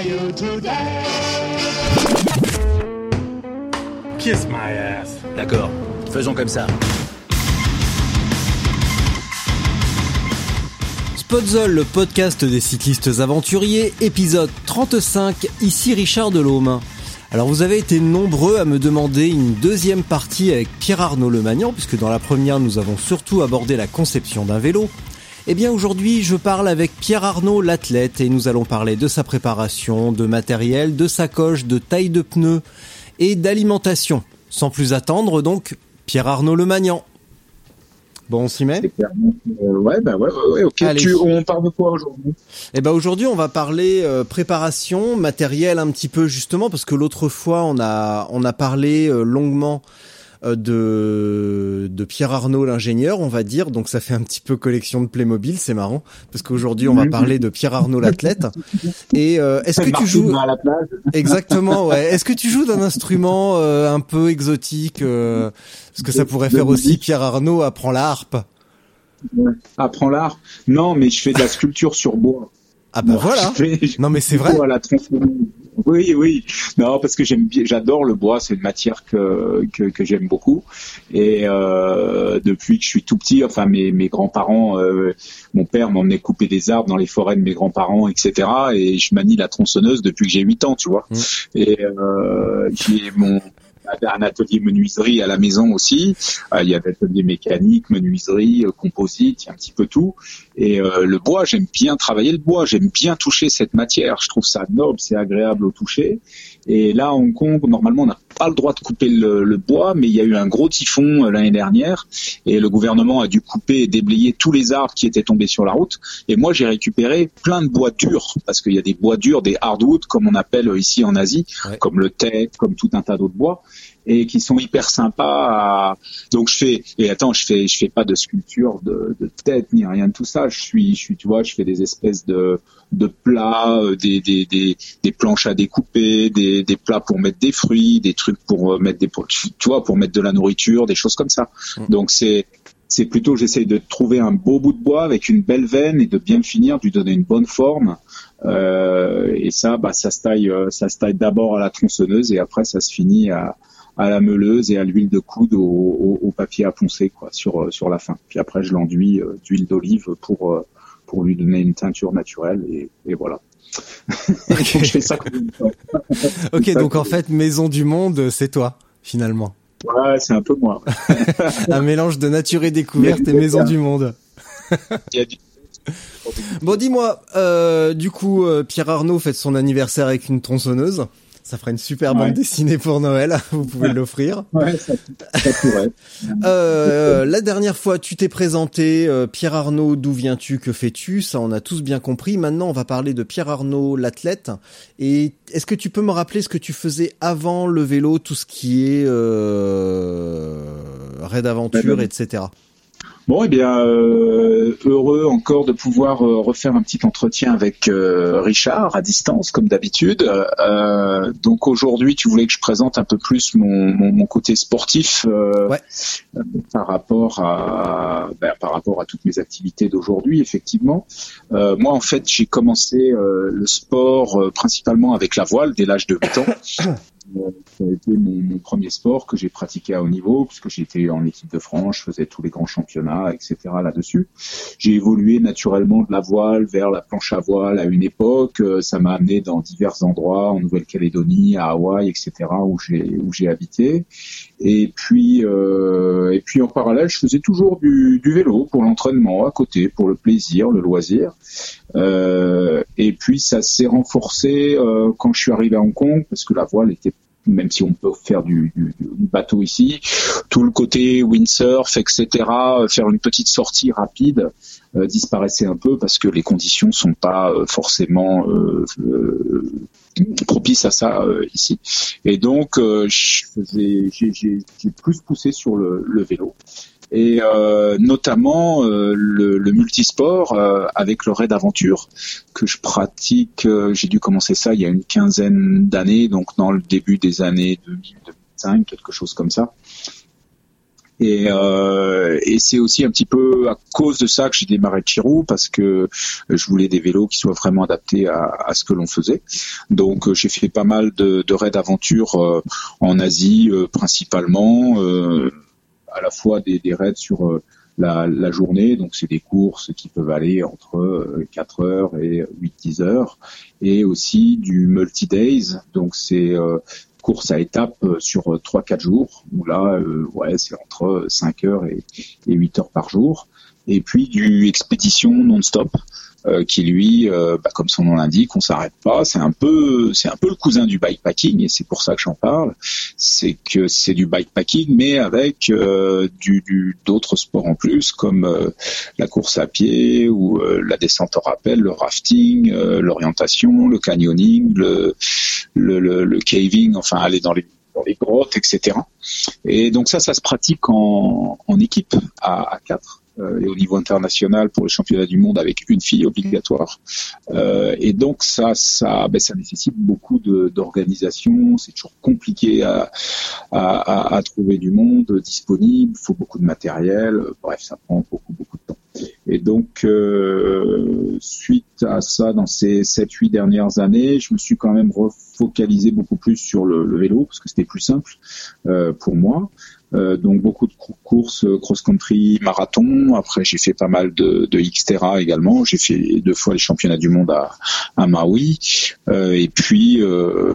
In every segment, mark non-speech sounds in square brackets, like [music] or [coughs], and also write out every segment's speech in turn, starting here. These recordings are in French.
are you today? kiss my ass. D'accord, faisons comme ça. Spotzol, le podcast des cyclistes aventuriers, épisode 35, ici Richard Delhomme. Alors vous avez été nombreux à me demander une deuxième partie avec Pierre-Arnaud Lemagnan, puisque dans la première nous avons surtout abordé la conception d'un vélo. Eh bien aujourd'hui je parle avec Pierre-Arnaud l'athlète et nous allons parler de sa préparation, de matériel, de sacoche, de taille de pneus et d'alimentation. Sans plus attendre donc, Pierre-Arnaud Lemagnan. Bon, on s'y met Euh, ouais, bah ouais, ouais, ouais, ok. Tu, on parle de quoi aujourd'hui? Eh ben aujourd'hui, on va parler euh, préparation, matériel un petit peu justement parce que l'autre fois on a on a parlé euh, longuement de de Pierre Arnaud l'ingénieur, on va dire. Donc ça fait un petit peu collection de Playmobil, c'est marrant parce qu'aujourd'hui on va parler de Pierre Arnaud l'athlète. Et euh, est-ce que tu joues à la plage exactement ouais Est-ce que tu joues d'un instrument euh, un peu exotique euh, Parce que ça pourrait faire aussi. Pierre Arnaud apprend la harpe. Apprends l'art Non, mais je fais de la sculpture sur bois. Ah bah Bon, voilà. fais- Non mais c'est vrai. à la tronçonneuse. Oui, oui. Non, parce que j'aime bien, j'adore le bois. C'est une matière que que, que j'aime beaucoup. Et euh, depuis que je suis tout petit, enfin mes mes grands-parents, euh, mon père m'emmenait couper des arbres dans les forêts de mes grands-parents, etc. Et je manie la tronçonneuse depuis que j'ai 8 ans, tu vois. Mm. Et euh, j'ai mon un atelier menuiserie à la maison aussi. Euh, il y avait atelier mécanique, menuiserie, euh, composite, un petit peu tout. Et euh, le bois, j'aime bien travailler le bois, j'aime bien toucher cette matière. Je trouve ça noble, c'est agréable au toucher. Et là, à Hong Kong, normalement, on n'a pas le droit de couper le, le bois, mais il y a eu un gros typhon euh, l'année dernière, et le gouvernement a dû couper et déblayer tous les arbres qui étaient tombés sur la route. Et moi, j'ai récupéré plein de bois durs, parce qu'il y a des bois durs, des hardwood, comme on appelle euh, ici en Asie, Ouais. comme le teck, comme tout un tas d'autres bois et qui sont hyper sympas. À... Donc je fais et attends, je fais je fais pas de sculpture de, de tête ni rien de tout ça. Je suis je suis tu vois, je fais des espèces de de plats, euh, des des des, des planches à découper, des des plats pour mettre des fruits, des trucs pour euh, mettre des tu vois pour mettre de la nourriture, des choses comme ça. Mm. Donc c'est c'est plutôt j'essaye de trouver un beau bout de bois avec une belle veine et de bien le finir, de lui donner une bonne forme. Euh, et ça, bah, ça se taille, euh, ça se taille d'abord à la tronçonneuse et après ça se finit à, à la meuleuse et à l'huile de coude au, au, au papier à poncer quoi sur euh, sur la fin. Puis après je l'enduis d'huile d'olive pour pour lui donner une teinture naturelle et, et voilà. Donc, [laughs] je fais ça comme une fois. [laughs] Ok, donc en fait, Maison du Monde, c'est toi, finalement. Ouais, c'est un peu moi. [laughs] Un mélange de nature et découverte et Maison du Monde. Il y a du- Bon, dis-moi, euh, du coup, euh, Pierre Arnaud fête son anniversaire avec une tronçonneuse. Ça ferait une super bande dessinée pour Noël. [laughs] Vous pouvez l'offrir. Ouais, ça, ça pourrait. [laughs] Euh, la dernière fois, tu t'es présenté, euh, Pierre Arnaud, d'où viens-tu, que fais-tu? Ça, on a tous bien compris. Maintenant, on va parler de Pierre Arnaud, l'athlète. Et est-ce que tu peux me rappeler ce que tu faisais avant le vélo, tout ce qui est euh, raid aventure, etc. Bon, eh bien, euh, heureux encore de pouvoir euh, refaire un petit entretien avec euh, Richard à distance, comme d'habitude. Euh, donc aujourd'hui, tu voulais que je présente un peu plus mon, mon, mon côté sportif euh, Ouais. par rapport à ben, par rapport à toutes mes activités d'aujourd'hui, effectivement. Euh, moi, en fait, j'ai commencé euh, le sport euh, principalement avec la voile dès l'âge de 8 ans. [coughs] Ça a été mon, premier sport que j'ai pratiqué à haut niveau, puisque j'étais en équipe de France, je faisais tous les grands championnats, etc. là-dessus. J'ai évolué naturellement de la voile vers la planche à voile à une époque. Euh, Ça m'a amené dans divers endroits, en Nouvelle-Calédonie, à Hawaï, etc., où j'ai où j'ai habité. Et puis euh, et puis en parallèle, je faisais toujours du, du vélo pour l'entraînement à côté, pour le plaisir, le loisir. Euh, et puis ça s'est renforcé euh, quand je suis arrivé à Hong Kong parce que la voile était même si on peut faire du, du, bateau ici. Tout le côté windsurf, etc., faire une petite sortie rapide euh, disparaissait un peu parce que les conditions sont pas euh, forcément euh, propices à ça ici. Et donc, j'ai plus poussé sur le, le vélo et euh, notamment euh, le, le, multisport euh, avec le raid aventure que je pratique. J'ai dû commencer ça il y a une quinzaine d'années, donc dans le début des années 2005, quelque chose comme ça. Et, et c'est aussi un petit peu à cause de ça que j'ai démarré Chirou parce que je voulais des vélos qui soient vraiment adaptés à, à ce que l'on faisait. Donc j'ai fait pas mal de, de raids aventure en Asie principalement à la fois des, des raids sur euh, la, la, journée, donc c'est des courses qui peuvent aller entre 4 euh, heures et 8-10 heures, et aussi du multi-days, donc c'est euh, course à étapes sur 3-4 jours, où là, ouais, c'est entre 5 heures et, et 8 heures par jour, et puis du expédition non-stop, euh, qui lui, euh, bah, comme son nom l'indique, on s'arrête pas. C'est un peu, c'est un peu le cousin du bikepacking et c'est pour ça que j'en parle. C'est que c'est du bikepacking, mais avec euh, du d'autres sports en plus, comme la course à pied ou la descente au rappel, le rafting, l'orientation, le canyoning, le, le, le, le caving, enfin aller dans les dans les grottes, etc. Et donc ça, ça se pratique en, en équipe à, à quatre. Euh, et au niveau international pour les championnats du monde avec une fille obligatoire. Euh, et donc ça, ça, ben, ça nécessite beaucoup d'organisation. C'est toujours compliqué à, à, à, trouver du monde disponible. Il faut beaucoup de matériel. Bref, ça prend beaucoup beaucoup de temps. Et donc, euh, suite à ça, dans ces 7-8 dernières années, je me suis quand même refocalisé beaucoup plus sur le, le vélo parce que c'était plus simple euh, pour moi. Euh, donc beaucoup de courses euh, cross-country, marathon. Après, j'ai fait pas mal de, de Xterra également. J'ai fait deux fois les championnats du monde à, à Maui. Euh, et puis euh,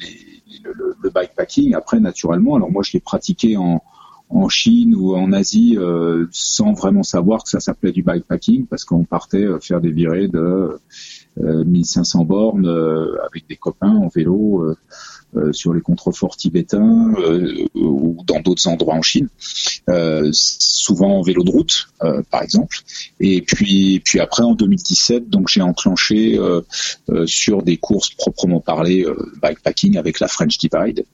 les, le, le, bikepacking. Après, naturellement, alors moi je l'ai pratiqué en, en Chine ou en Asie euh, sans vraiment savoir que ça s'appelait du bikepacking parce qu'on partait faire des virées de 1500 bornes avec des copains en vélo sur les contreforts tibétains euh, ou dans d'autres endroits en Chine, euh, souvent en vélo de route, par exemple. Et puis, puis après en 2017, donc j'ai enclenché sur des courses proprement parlées bikepacking avec la French Divide.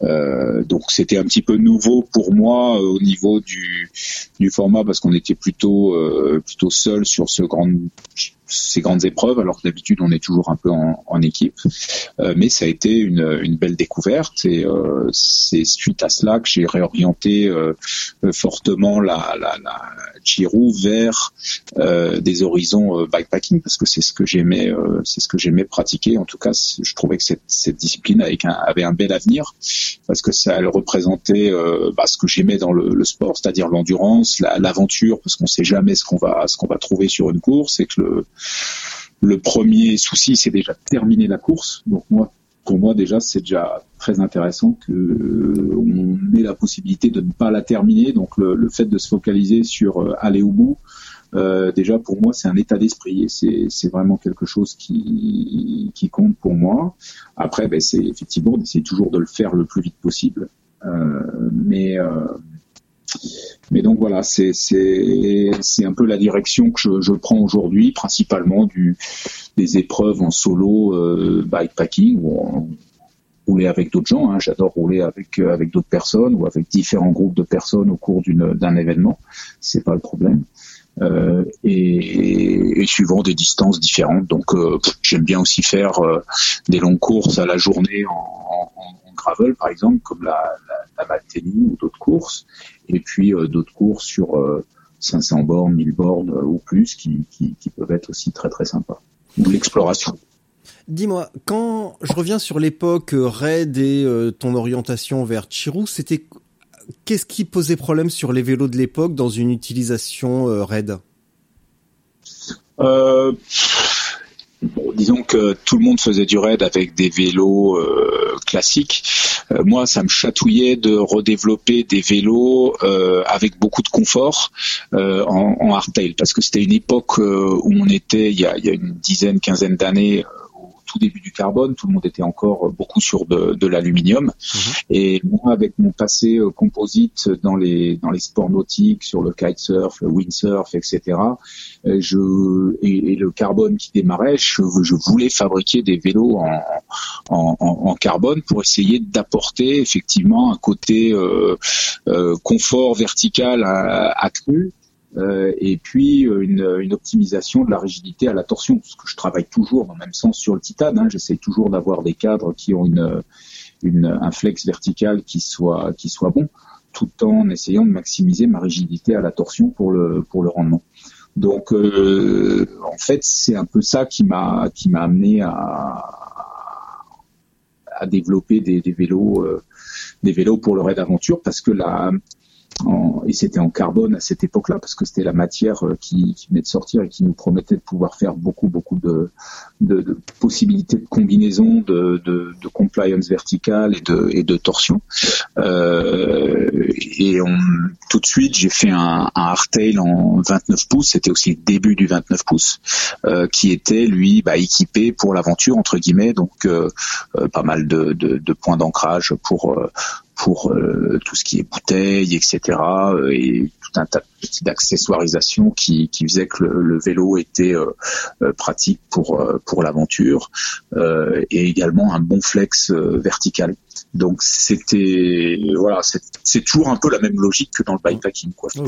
donc c'était un petit peu nouveau pour moi au niveau du, du format parce qu'on était plutôt plutôt seul sur ce grand ces grandes épreuves, alors que d'habitude on est toujours un peu en, en équipe. Euh, mais ça a été une, une belle découverte et euh, c'est suite à cela que j'ai réorienté euh, fortement la, la, la Giro vers euh, des horizons euh, bikepacking parce que c'est ce que j'aimais, c'est ce que j'aimais pratiquer. En tout cas, je trouvais que cette, cette discipline avait un, avait un bel avenir parce que ça elle représentait bah, ce que j'aimais dans le, le sport, c'est-à-dire l'endurance, l'aventure, parce qu'on sait jamais ce qu'on va ce qu'on va trouver sur une course et que le le premier souci, c'est déjà terminer la course. Donc moi, pour moi déjà, c'est déjà très intéressant que euh, on ait la possibilité de ne pas la terminer. Donc le, fait de se focaliser sur euh, aller au bout, euh, déjà pour moi, c'est un état d'esprit et c'est vraiment quelque chose qui, compte pour moi. Après, ben, c'est effectivement d'essayer toujours de le faire le plus vite possible. mais mais donc voilà, c'est un peu la direction que je, je prends aujourd'hui, principalement du des épreuves en solo euh, bikepacking ou en, rouler avec d'autres gens. Hein. J'adore rouler avec euh, avec d'autres personnes ou avec différents groupes de personnes au cours d'un événement. C'est pas le problème. Euh, et, et, suivant des distances différentes. Donc euh, j'aime bien aussi faire euh, des longues courses à la journée en, en gravel par exemple, comme la, la, la ou d'autres courses et puis euh, d'autres courses sur 500 euh, bornes, 1000 bornes euh, ou plus qui, qui, qui, peuvent être aussi très très sympas. Ou l'exploration. Dis-moi, quand je reviens sur l'époque Raid et ton orientation vers Chirou, c'était qu'est-ce qui posait problème sur les vélos de l'époque dans une utilisation Raid? Euh, disons que tout le monde faisait du raid avec des vélos euh, classiques. Euh, moi, ça me chatouillait de redévelopper des vélos euh, avec beaucoup de confort en, en hardtail, parce que c'était une époque où on était, il y a, il y a une dizaine, quinzaine d'années, tout début du carbone, tout le monde était encore beaucoup sur de, de l'aluminium. Mhm. Et moi, avec mon passé composite dans les dans les sports nautiques, sur le kitesurf, le windsurf, etc. Je et, le carbone qui démarrait, je, je voulais fabriquer des vélos en, en, en carbone pour essayer d'apporter effectivement un côté euh, euh, confort vertical accru euh, et puis une, une, optimisation de la rigidité à la torsion, parce que je travaille toujours dans le même sens sur le titane. Hein, J'essaie toujours d'avoir des cadres qui ont une, une, un flex vertical qui soit qui soit bon, tout en essayant de maximiser ma rigidité à la torsion pour le pour le rendement. Donc euh, en fait c'est un peu ça qui m'a qui m'a amené à, à développer des, des vélos euh, des vélos pour le raid aventure parce que la et c'était en carbone à cette époque-là parce que c'était la matière euh, qui, qui, venait de sortir et qui nous promettait de pouvoir faire beaucoup beaucoup de, possibilités de combinaison, de, compliance verticale et de, torsion. Euh, et on, tout de suite, j'ai fait un, un hardtail en 29 pouces. C'était aussi le début du 29 pouces, euh, qui était lui bah, équipé pour l'aventure entre guillemets, donc euh, euh pas mal de points d'ancrage pour euh, pour euh, tout ce qui est bouteilles, etc. Euh, et tout un tas de d'accessoirisation qui, qui faisait que le, vélo était euh, pratique pour pour l'aventure et également un bon flex vertical. Donc c'était voilà, c'est toujours un peu la même logique que dans le bikepacking quoi. Ah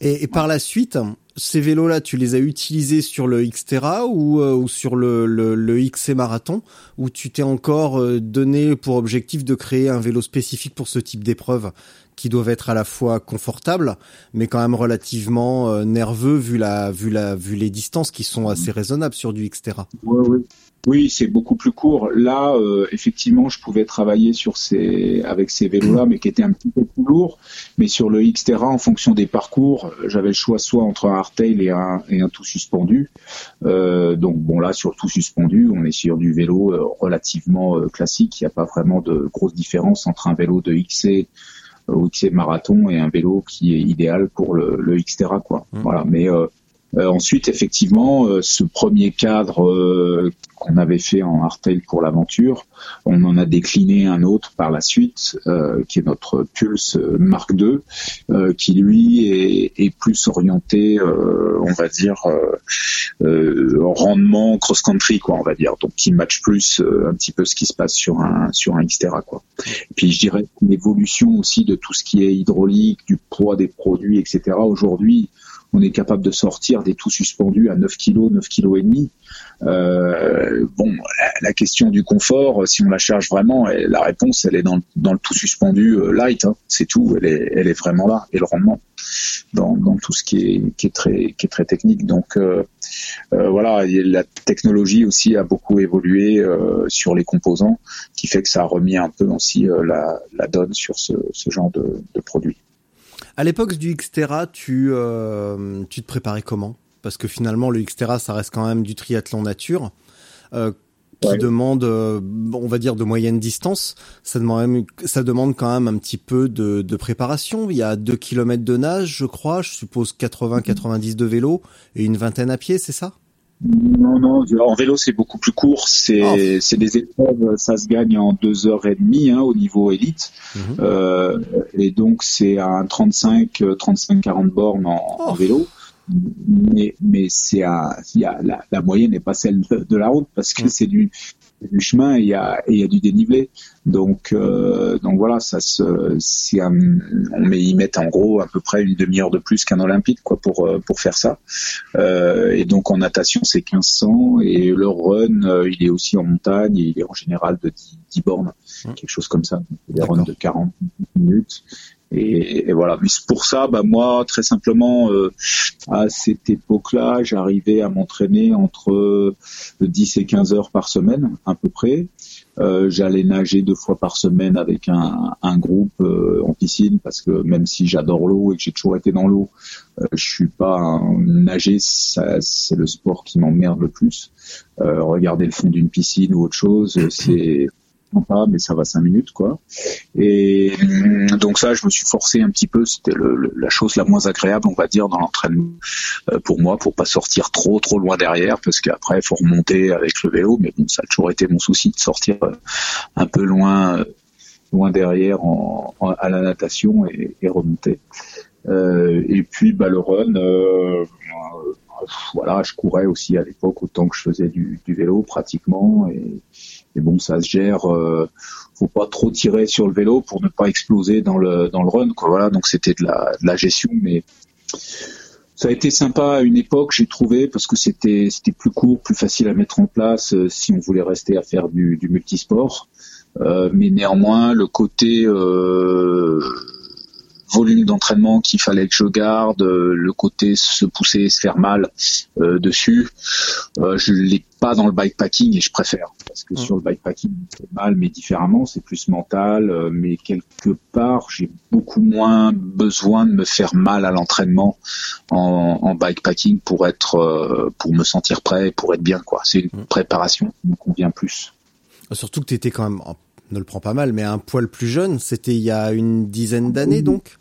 et, et, par la suite, ces vélos-là, tu les as utilisés sur le Xterra ou, euh, ou sur le, le, le, XC Marathon, ou tu t'es encore euh, donné pour objectif de créer un vélo spécifique pour ce type d'épreuve qui doivent être à la fois confortables, mais quand même relativement euh, nerveux vu la vu la vu les distances qui sont assez raisonnables sur du Xterra. Oui, oui. Oui, c'est beaucoup plus court. Là, euh, effectivement, je pouvais travailler sur ces avec ces vélos-là, mais qui étaient un petit peu plus lourds. Mais sur le Xterra, en fonction des parcours, j'avais le choix soit entre un hardtail et un et un tout suspendu. Euh, donc bon, là, sur le tout suspendu, on est sur du vélo relativement classique. Il n'y a pas vraiment de grosse différence entre un vélo de XC ou XC marathon et un vélo qui est idéal pour le, le Xterra quoi. Mmh. Voilà, mais euh, euh, ensuite, effectivement, euh, ce premier cadre euh, qu'on avait fait en hardtail pour l'aventure, on en a décliné un autre par la suite, qui est notre Pulse Mark II, qui lui est, est plus orienté, on va dire, rendement cross-country, quoi, on va dire, donc qui match plus un petit peu ce qui se passe sur un sur un Xterra, quoi. Et puis je dirais une évolution aussi de tout ce qui est hydraulique, du poids des produits, etc. Aujourd'hui, on est capable de sortir des tout suspendus à 9 kg, 9 kg et demi. Euh, bon, la, question du confort, si on la charge vraiment, la réponse, elle est dans, le tout suspendu euh, light. Hein. c'est tout. Elle est, elle est vraiment là. Et le rendement dans, tout ce qui est, qui est très, qui est très technique. Donc euh, voilà, la technologie aussi a beaucoup évolué sur les composants, qui fait que ça a remis un peu aussi la, donne sur ce, genre de, de produit. À l'époque du Xterra, tu, euh, tu te préparais comment? Parce que finalement, le Xterra, ça reste quand même du triathlon nature. Euh, qui demande, euh, on va dire, de moyenne distance. Ça demande, ça demande quand même un petit peu de, de préparation. Il y a 2 km de nage, je crois, je suppose 80-90 de vélo et une vingtaine à pied, c'est ça? Non, non, en vélo c'est beaucoup plus court. C'est oh. c'est des épreuves, ça se gagne en deux heures et demie hein, au niveau élite. Mhm. euh, et donc c'est un 35, 35, 40 bornes en, en oh. vélo. Mais mais c'est à, y a, la, la moyenne n'est pas celle de, la route parce que mhm. c'est du du chemin et il y a, il y a du dénivelé. Donc, euh, donc voilà, ça se, si un, on met, ils mettent en gros à peu près une demi-heure de plus qu'un olympique quoi pour euh, pour faire ça. Euh, et donc en natation c'est 1500 et le run euh, il est aussi en montagne il est en général de 10, 10 bornes, mmh. quelque chose comme ça. Des runs de 40 minutes. Et, et, voilà. Mais pour ça, bah moi, très simplement, euh, à cette époque-là, j'arrivais à m'entraîner entre 10 et 15 heures par semaine, à peu près. Euh, j'allais nager deux fois par semaine avec un, un groupe euh, en piscine parce que même si j'adore l'eau et que j'ai toujours été dans l'eau, euh, je suis pas un, nager, c'est le sport qui m'emmerde le plus. regarder le fond d'une piscine ou autre chose, c'est pas, mais ça va cinq minutes, quoi. Et hum, donc ça, je me suis forcé un petit peu. C'était la chose la moins agréable, on va dire, dans l'entraînement euh, pour moi, pour pas sortir trop, trop loin derrière, parce qu'après, il faut remonter avec le vélo. Mais bon, ça a toujours été mon souci de sortir euh, un peu loin, euh, loin derrière en, à la natation et, et remonter. et puis, bah, le run voilà, je courais aussi à l'époque autant que je faisais du, vélo pratiquement. Et, bon, ça se gère. Euh, faut pas trop tirer sur le vélo pour ne pas exploser dans le dans le run. Quoi. Voilà, donc c'était de la, de la gestion, mais ça a été sympa à une époque, j'ai trouvé, parce que c'était c'était plus court, plus facile à mettre en place euh, si on voulait rester à faire du, du multisport. Euh, mais néanmoins, le côté euh, volume d'entraînement qu'il fallait que je garde, euh, le côté se pousser, se faire mal euh, dessus, euh, je l'ai pas dans le bikepacking et je préfère parce que sur le bikepacking c'est mal mais différemment, c'est plus mental, mais quelque part j'ai beaucoup moins besoin de me faire mal à l'entraînement en, en, bikepacking pour être pour me sentir prêt, pour être bien quoi. C'est une préparation qui me convient plus. Surtout que tu étais quand même ne le prends pas mal, mais un poil plus jeune, c'était il y a une dizaine d'années donc?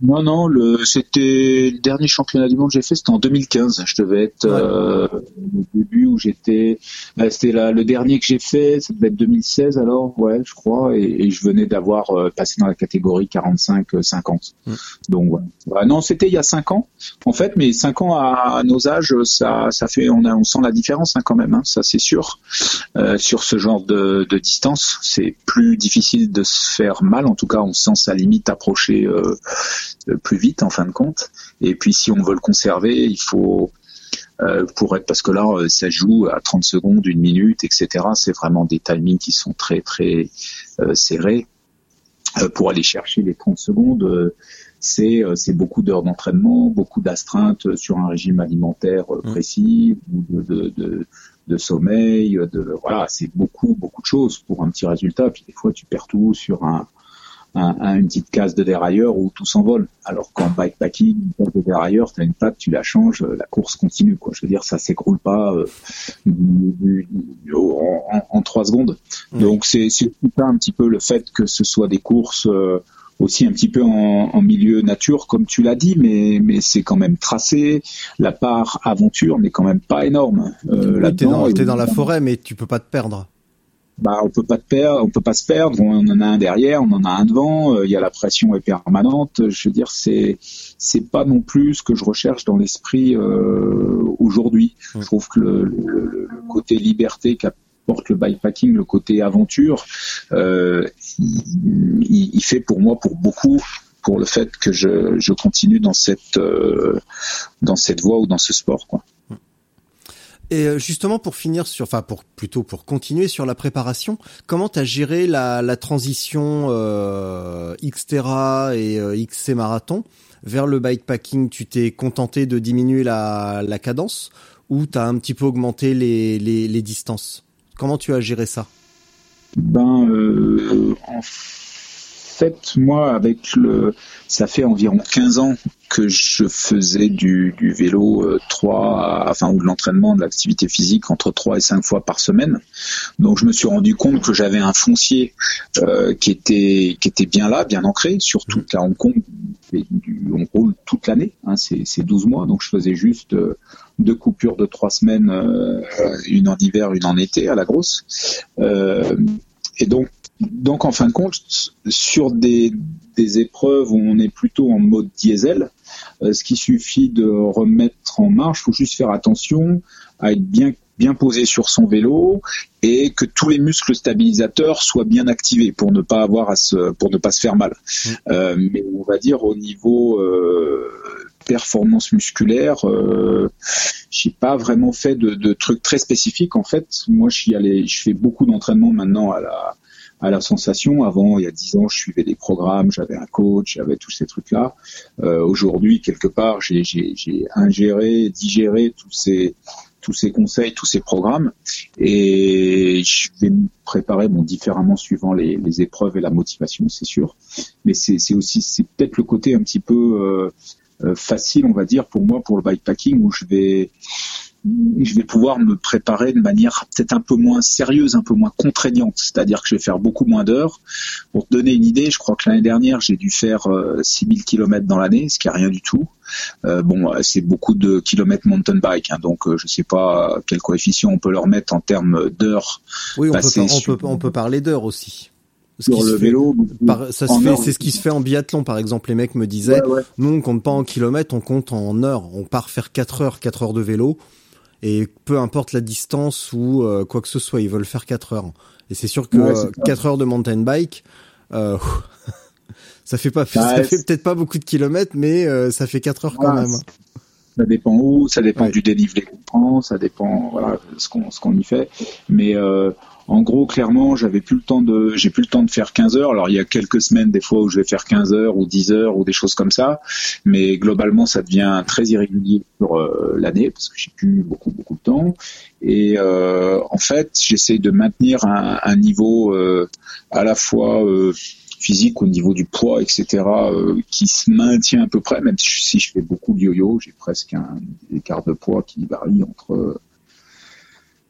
Non, non, le, c'était le dernier championnat du monde que j'ai fait, c'était en 2015. Je devais être euh, au début où j'étais. Bah, c'était le dernier que j'ai fait, ça devait être 2016 alors, ouais, je crois, et, je venais d'avoir euh, passé dans la catégorie 45-50. Mm. Donc voilà. non, c'était il y a 5 ans, en fait, mais 5 ans à, nos âges, ça, ça fait, on, a, on sent la différence hein, quand même, hein, ça c'est sûr. Euh, sur ce genre de, de distance, c'est plus difficile de se faire mal. En tout cas, on sent sa limite approcher. Euh, plus vite en fin de compte. Et puis si on veut le conserver, il faut euh, pour être parce que là euh, ça joue à 30 secondes, une minute, etc. C'est vraiment des timings qui sont très très euh, serrés. pour aller chercher les 30 secondes, c'est c'est beaucoup d'heures d'entraînement, beaucoup d'astreintes sur un régime alimentaire mmh. précis ou de, de, de, sommeil, de voilà, c'est beaucoup beaucoup de choses pour un petit résultat. Puis des fois tu perds tout sur un une petite case de dérailleur où tout s'envole. Alors qu'en bikepacking, une case de dérailleur, tu as une plaque, tu la changes, la course continue. Quoi. Je veux dire, ça s'écroule pas euh, en, trois secondes. Donc c'est un petit peu le fait que ce soit des courses euh, aussi un petit peu en, milieu nature, comme tu l'as dit, mais, mais c'est quand même tracé. La part aventure n'est quand même pas énorme. Euh, là dans, es dans la forêt, mais tu peux pas te perdre bah on peut pas te perdre, on peut pas se perdre. On en a un derrière, on en a un devant. Euh, il y a la pression est permanente. Je veux dire, c'est c'est pas non plus ce que je recherche dans l'esprit euh, aujourd'hui. Je trouve que le, le, côté liberté qu'apporte le bikepacking, le côté aventure, euh, il, il, fait pour moi, pour beaucoup, pour le fait que je, je continue dans cette euh, dans cette voie ou dans ce sport, quoi. Et euh, justement pour finir sur, enfin pour plutôt pour continuer sur la préparation, comment t'as géré la, la transition euh, Xterra et euh, XC marathon vers le bikepacking? Tu t'es contenté de diminuer la, la cadence ou t'as un petit peu augmenté les, les, les distances? Comment tu as géré ça? Ben euh, en fait moi avec le, ça fait environ 15 ans que je faisais du, du vélo euh, trois, enfin ou de l'entraînement, de l'activité physique entre trois et cinq fois par semaine. Donc je me suis rendu compte que j'avais un foncier euh, qui était qui était bien là, bien ancré. Surtout qu'à Hong Kong, on roule toute l'année, hein, c'est 12 mois, donc je faisais juste euh, deux coupures de trois semaines, euh, une en hiver, une en été à la grosse. Euh, et donc donc en fin de compte, sur des, des, épreuves où on est plutôt en mode diesel, euh, ce qui suffit de remettre en marche, faut juste faire attention à être bien bien posé sur son vélo et que tous les muscles stabilisateurs soient bien activés pour ne pas avoir à se pour ne pas se faire mal. Mmh. Euh, mais on va dire au niveau euh, performance musculaire, euh, j'ai pas vraiment fait de, de, trucs très spécifiques en fait. Moi, je suis allé, je fais beaucoup d'entraînement maintenant à la à la sensation. Avant, il y a dix ans, je suivais des programmes, j'avais un coach, j'avais tous ces trucs-là. Euh, Aujourd'hui, quelque part, j'ai ingéré, digéré tous ces tous ces conseils, tous ces programmes, et je vais me préparer bon différemment suivant les, les épreuves et la motivation, c'est sûr. Mais c'est aussi c'est peut-être le côté un petit peu euh, euh, facile, on va dire, pour moi pour le bikepacking où je vais je vais pouvoir me préparer de manière peut-être un peu moins sérieuse, un peu moins contraignante. C'est-à-dire que je vais faire beaucoup moins d'heures. Pour te donner une idée, je crois que l'année dernière, j'ai dû faire 6000 km dans l'année, ce qui est rien du tout. Euh, bon, c'est beaucoup de kilomètres mountain bike, hein, donc euh, je sais pas quel coefficient on peut leur mettre en termes d'heures. Oui, on peut, on, peut, on peut parler d'heures aussi sur le vélo. ça se fait, c'est ce qui se fait en biathlon, par exemple. Les mecs me disaient, nous on compte pas en kilomètres, on compte en heures. On part faire 4 heures, 4 heures de vélo, et peu importe la distance ou euh, quoi que ce soit, ils veulent faire 4 heures. Et c'est sûr que 4 heures de mountain bike, euh, [laughs] ça fait pas, ça fait peut-être pas beaucoup de kilomètres, mais euh, ça fait 4 heures quand même. Ça dépend où, ça dépend du dénivelé qu'on prend, ça dépend voilà ce qu'on ce qu'on y fait. Mais en gros, clairement, j'avais plus le temps de, j'ai plus le temps de faire 15 heures. Alors il y a quelques semaines des fois où je vais faire 15 heures ou 10 heures ou des choses comme ça, mais globalement ça devient très irrégulier pour euh, l'année parce que j'ai plus beaucoup beaucoup de temps. Et euh, en fait, j'essaie de maintenir un, un niveau euh, à la fois physique au niveau du poids, etc., qui se maintient à peu près, même si je fais beaucoup de yo-yo, j'ai presque un écart de poids qui varie entre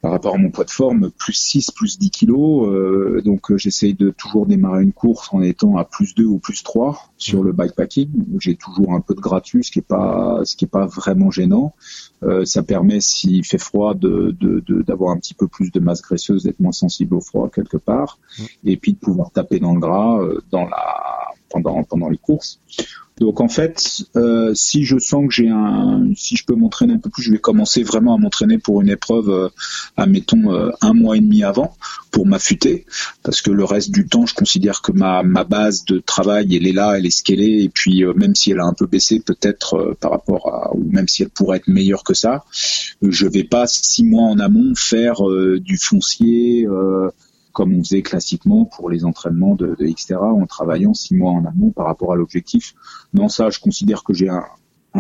par rapport à mon poids de forme, plus 6, plus 10 kilos. Euh, donc euh, j'essaye de toujours démarrer une course en étant à plus 2 ou plus 3 sur le bikepacking. J'ai toujours un peu de gratuit, ce qui est pas, ce qui est pas vraiment gênant. Euh, ça permet, s'il fait froid, de, d'avoir un petit peu plus de masse graisseuse, d'être moins sensible au froid quelque part, et puis de pouvoir taper dans le gras dans la pendant pendant les courses. Donc en fait, euh, si je sens que j'ai un, si je peux m'entraîner un peu plus, je vais commencer vraiment à m'entraîner pour une épreuve, euh, admettons euh, un mois et demi avant, pour m'affûter, parce que le reste du temps, je considère que ma ma base de travail, elle est là, elle est scellée, et puis euh, même si elle a un peu baissé peut-être par rapport à, ou même si elle pourrait être meilleure que ça, je vais pas six mois en amont faire du foncier comme on faisait classiquement pour les entraînements de, de Xterra en travaillant six mois en amont par rapport à l'objectif. Non, ça, je considère que j'ai un,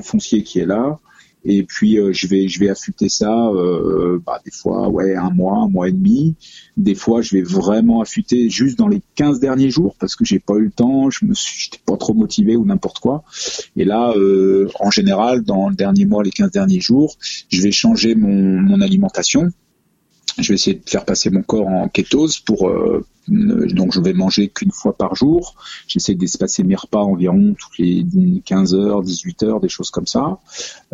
foncier qui est là. Et puis euh, je vais je vais affûter ça euh, bah, des fois ouais un mois un mois et demi des fois je vais vraiment affûter juste dans les 15 derniers jours parce que j'ai pas eu le temps je me suis pas trop motivé ou n'importe quoi et là euh, en général dans le dernier mois les 15 derniers jours je vais changer mon, mon alimentation je vais essayer de faire passer mon corps en kétose pour euh, donc je vais manger qu'une fois par jour. J'essaie d'espacer mes repas environ toutes les 15 heures, 18 heures, des choses comme ça.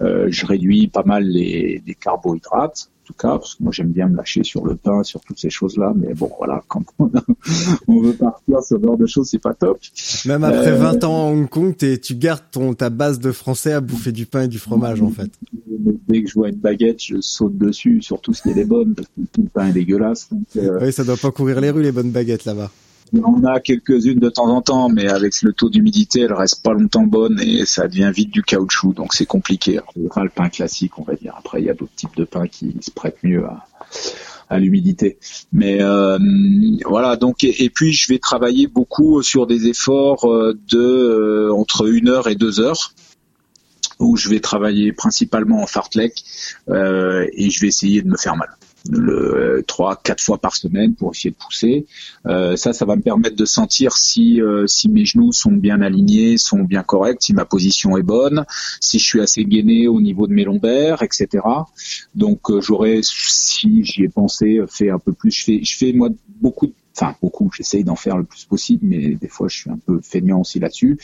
Euh, je réduis pas mal les, carbohydrates tout cas, parce que moi j'aime bien me lâcher sur le pain, sur toutes ces choses-là, mais bon voilà, [laughs] quand on, veut partir ce genre de choses, c'est pas top. Même après 20 euh, ans à Hong Kong, tu gardes ton ta base de français à bouffer du pain et du fromage en fait. Dès que je vois une baguette, je saute dessus, surtout si elle est bonne, parce que tout le pain est dégueulasse. Euh, oui, ça doit pas courir les rues les bonnes baguettes là-bas. On a quelques-unes de temps en temps, mais avec le taux d'humidité, elles restent pas longtemps bonnes et ça devient vite du caoutchouc, donc c'est compliqué. Enfin, le pain classique, on va dire. Après, il y a d'autres types de pain qui se prêtent mieux à, l'humidité. Mais euh, voilà, donc et, puis je vais travailler beaucoup sur des efforts euh, de euh, entre une heure et deux heures où je vais travailler principalement en fartlek et je vais essayer de me faire mal le trois quatre fois par semaine pour essayer de pousser. Euh, ça, ça va me permettre de sentir si euh, si mes genoux sont bien alignés, sont bien corrects, si ma position est bonne, si je suis assez gainé au niveau de mes lombaires, etc. Donc euh, j'aurais, si j'y ai pensé, fait un peu plus. Je fais je fais moi beaucoup enfin beaucoup, j'essaye d'en faire le plus possible, mais des fois je suis un peu feignant aussi là-dessus.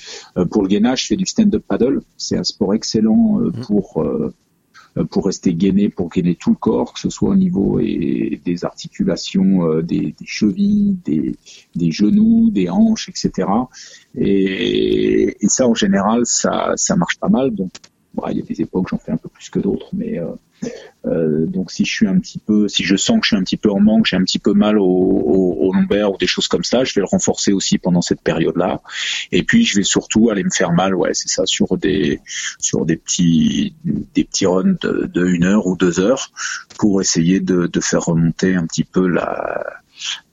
pour le gainage, je fais du stand-up paddle. C'est un sport excellent mmh. pour euh, pour rester gainé, pour gainer tout le corps, que ce soit au niveau des articulations, euh, des, chevilles, des, genoux, des hanches, etc. Et, et, ça, en général, ça, ça marche pas mal. Donc, il y a des époques, j'en fais un peu plus que d'autres, mais euh, euh, donc si je suis un petit peu, si je sens que je suis un petit peu en manque, j'ai un petit peu mal au, au, lombaire ou des choses comme ça, je vais le renforcer aussi pendant cette période-là. Et puis je vais surtout aller me faire mal, ouais, c'est ça, sur des sur des petits des petits runs de, de une heure ou deux heures pour essayer de, de faire remonter un petit peu la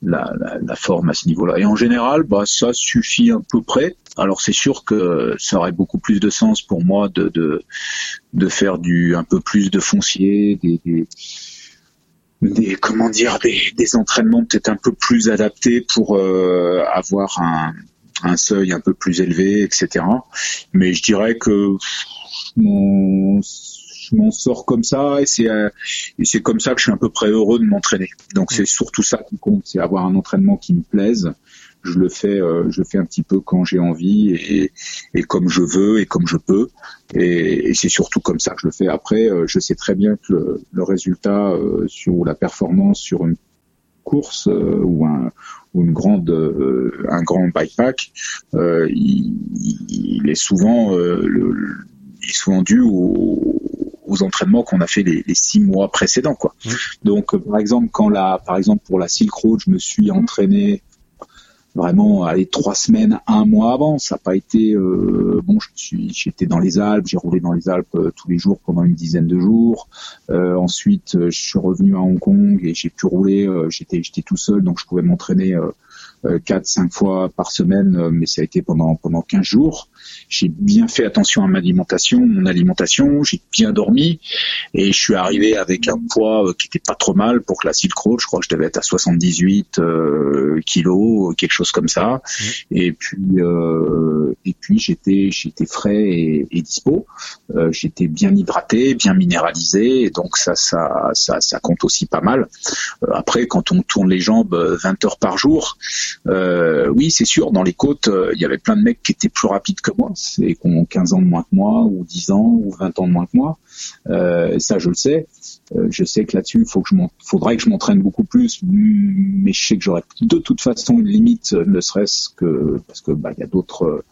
la, la, la, forme à ce niveau-là. Et en général, bah, ça suffit à peu près. Alors c'est sûr que ça aurait beaucoup plus de sens pour moi de, de, de faire du un peu plus de foncier, des, des, des comment dire, des, des entraînements peut-être un peu plus adaptés pour euh, avoir un, un seuil un peu plus élevé, etc. Mais je dirais que mon je m'en sors comme ça et c'est euh, c'est comme ça que je suis à peu près heureux de m'entraîner. Donc c'est surtout ça qui compte, c'est avoir un entraînement qui me plaise. Je le fais, euh, je fais un petit peu quand j'ai envie et, et comme je veux et comme je peux. Et, et c'est surtout comme ça que je le fais. Après, euh, je sais très bien que le, le résultat euh, sur la performance sur une course euh, ou un ou une grande euh, un grand bikepack, euh, il, il, est souvent le, il est souvent dû au, aux entraînements qu'on a fait les, les, six mois précédents quoi. Mmh. Donc par exemple quand la par exemple pour la Silk Road je me suis entraîné vraiment allez trois semaines, un mois avant. Ça n'a pas été euh, bon. Je suis, j'étais dans les Alpes, j'ai roulé dans les Alpes euh, tous les jours pendant une dizaine de jours. Euh, ensuite, euh, je suis revenu à Hong Kong et j'ai pu rouler. Euh, j'étais, j'étais tout seul, donc je pouvais m'entraîner euh, quatre, cinq fois par semaine, mais ça a été pendant pendant 15 jours. J'ai bien fait attention à ma alimentation, mon alimentation, j'ai bien dormi et je suis arrivé avec un poids qui était pas trop mal pour que la Silk Road, je crois que je devais être à 78 euh, kilos, quelque chose comme ça. Mmh. Et puis euh, et puis j'étais j'étais frais et, et dispo. Euh, j'étais bien hydraté, bien minéralisé, et donc ça ça ça ça compte aussi pas mal. Euh, après quand on tourne les jambes 20 heures par jour, euh, oui c'est sûr dans les côtes il y avait plein de mecs qui étaient plus rapides que moi c'est qui ont 15 ans de moins que moi, ou 10 ans, ou 20 ans de moins que moi. Euh, ça, je le sais. Euh, je sais que là-dessus, faut que je faudrait que je m'entraîne beaucoup plus, mais je sais que j'aurais de toute façon une limite, ne serait-ce que parce que bah, il y a d'autres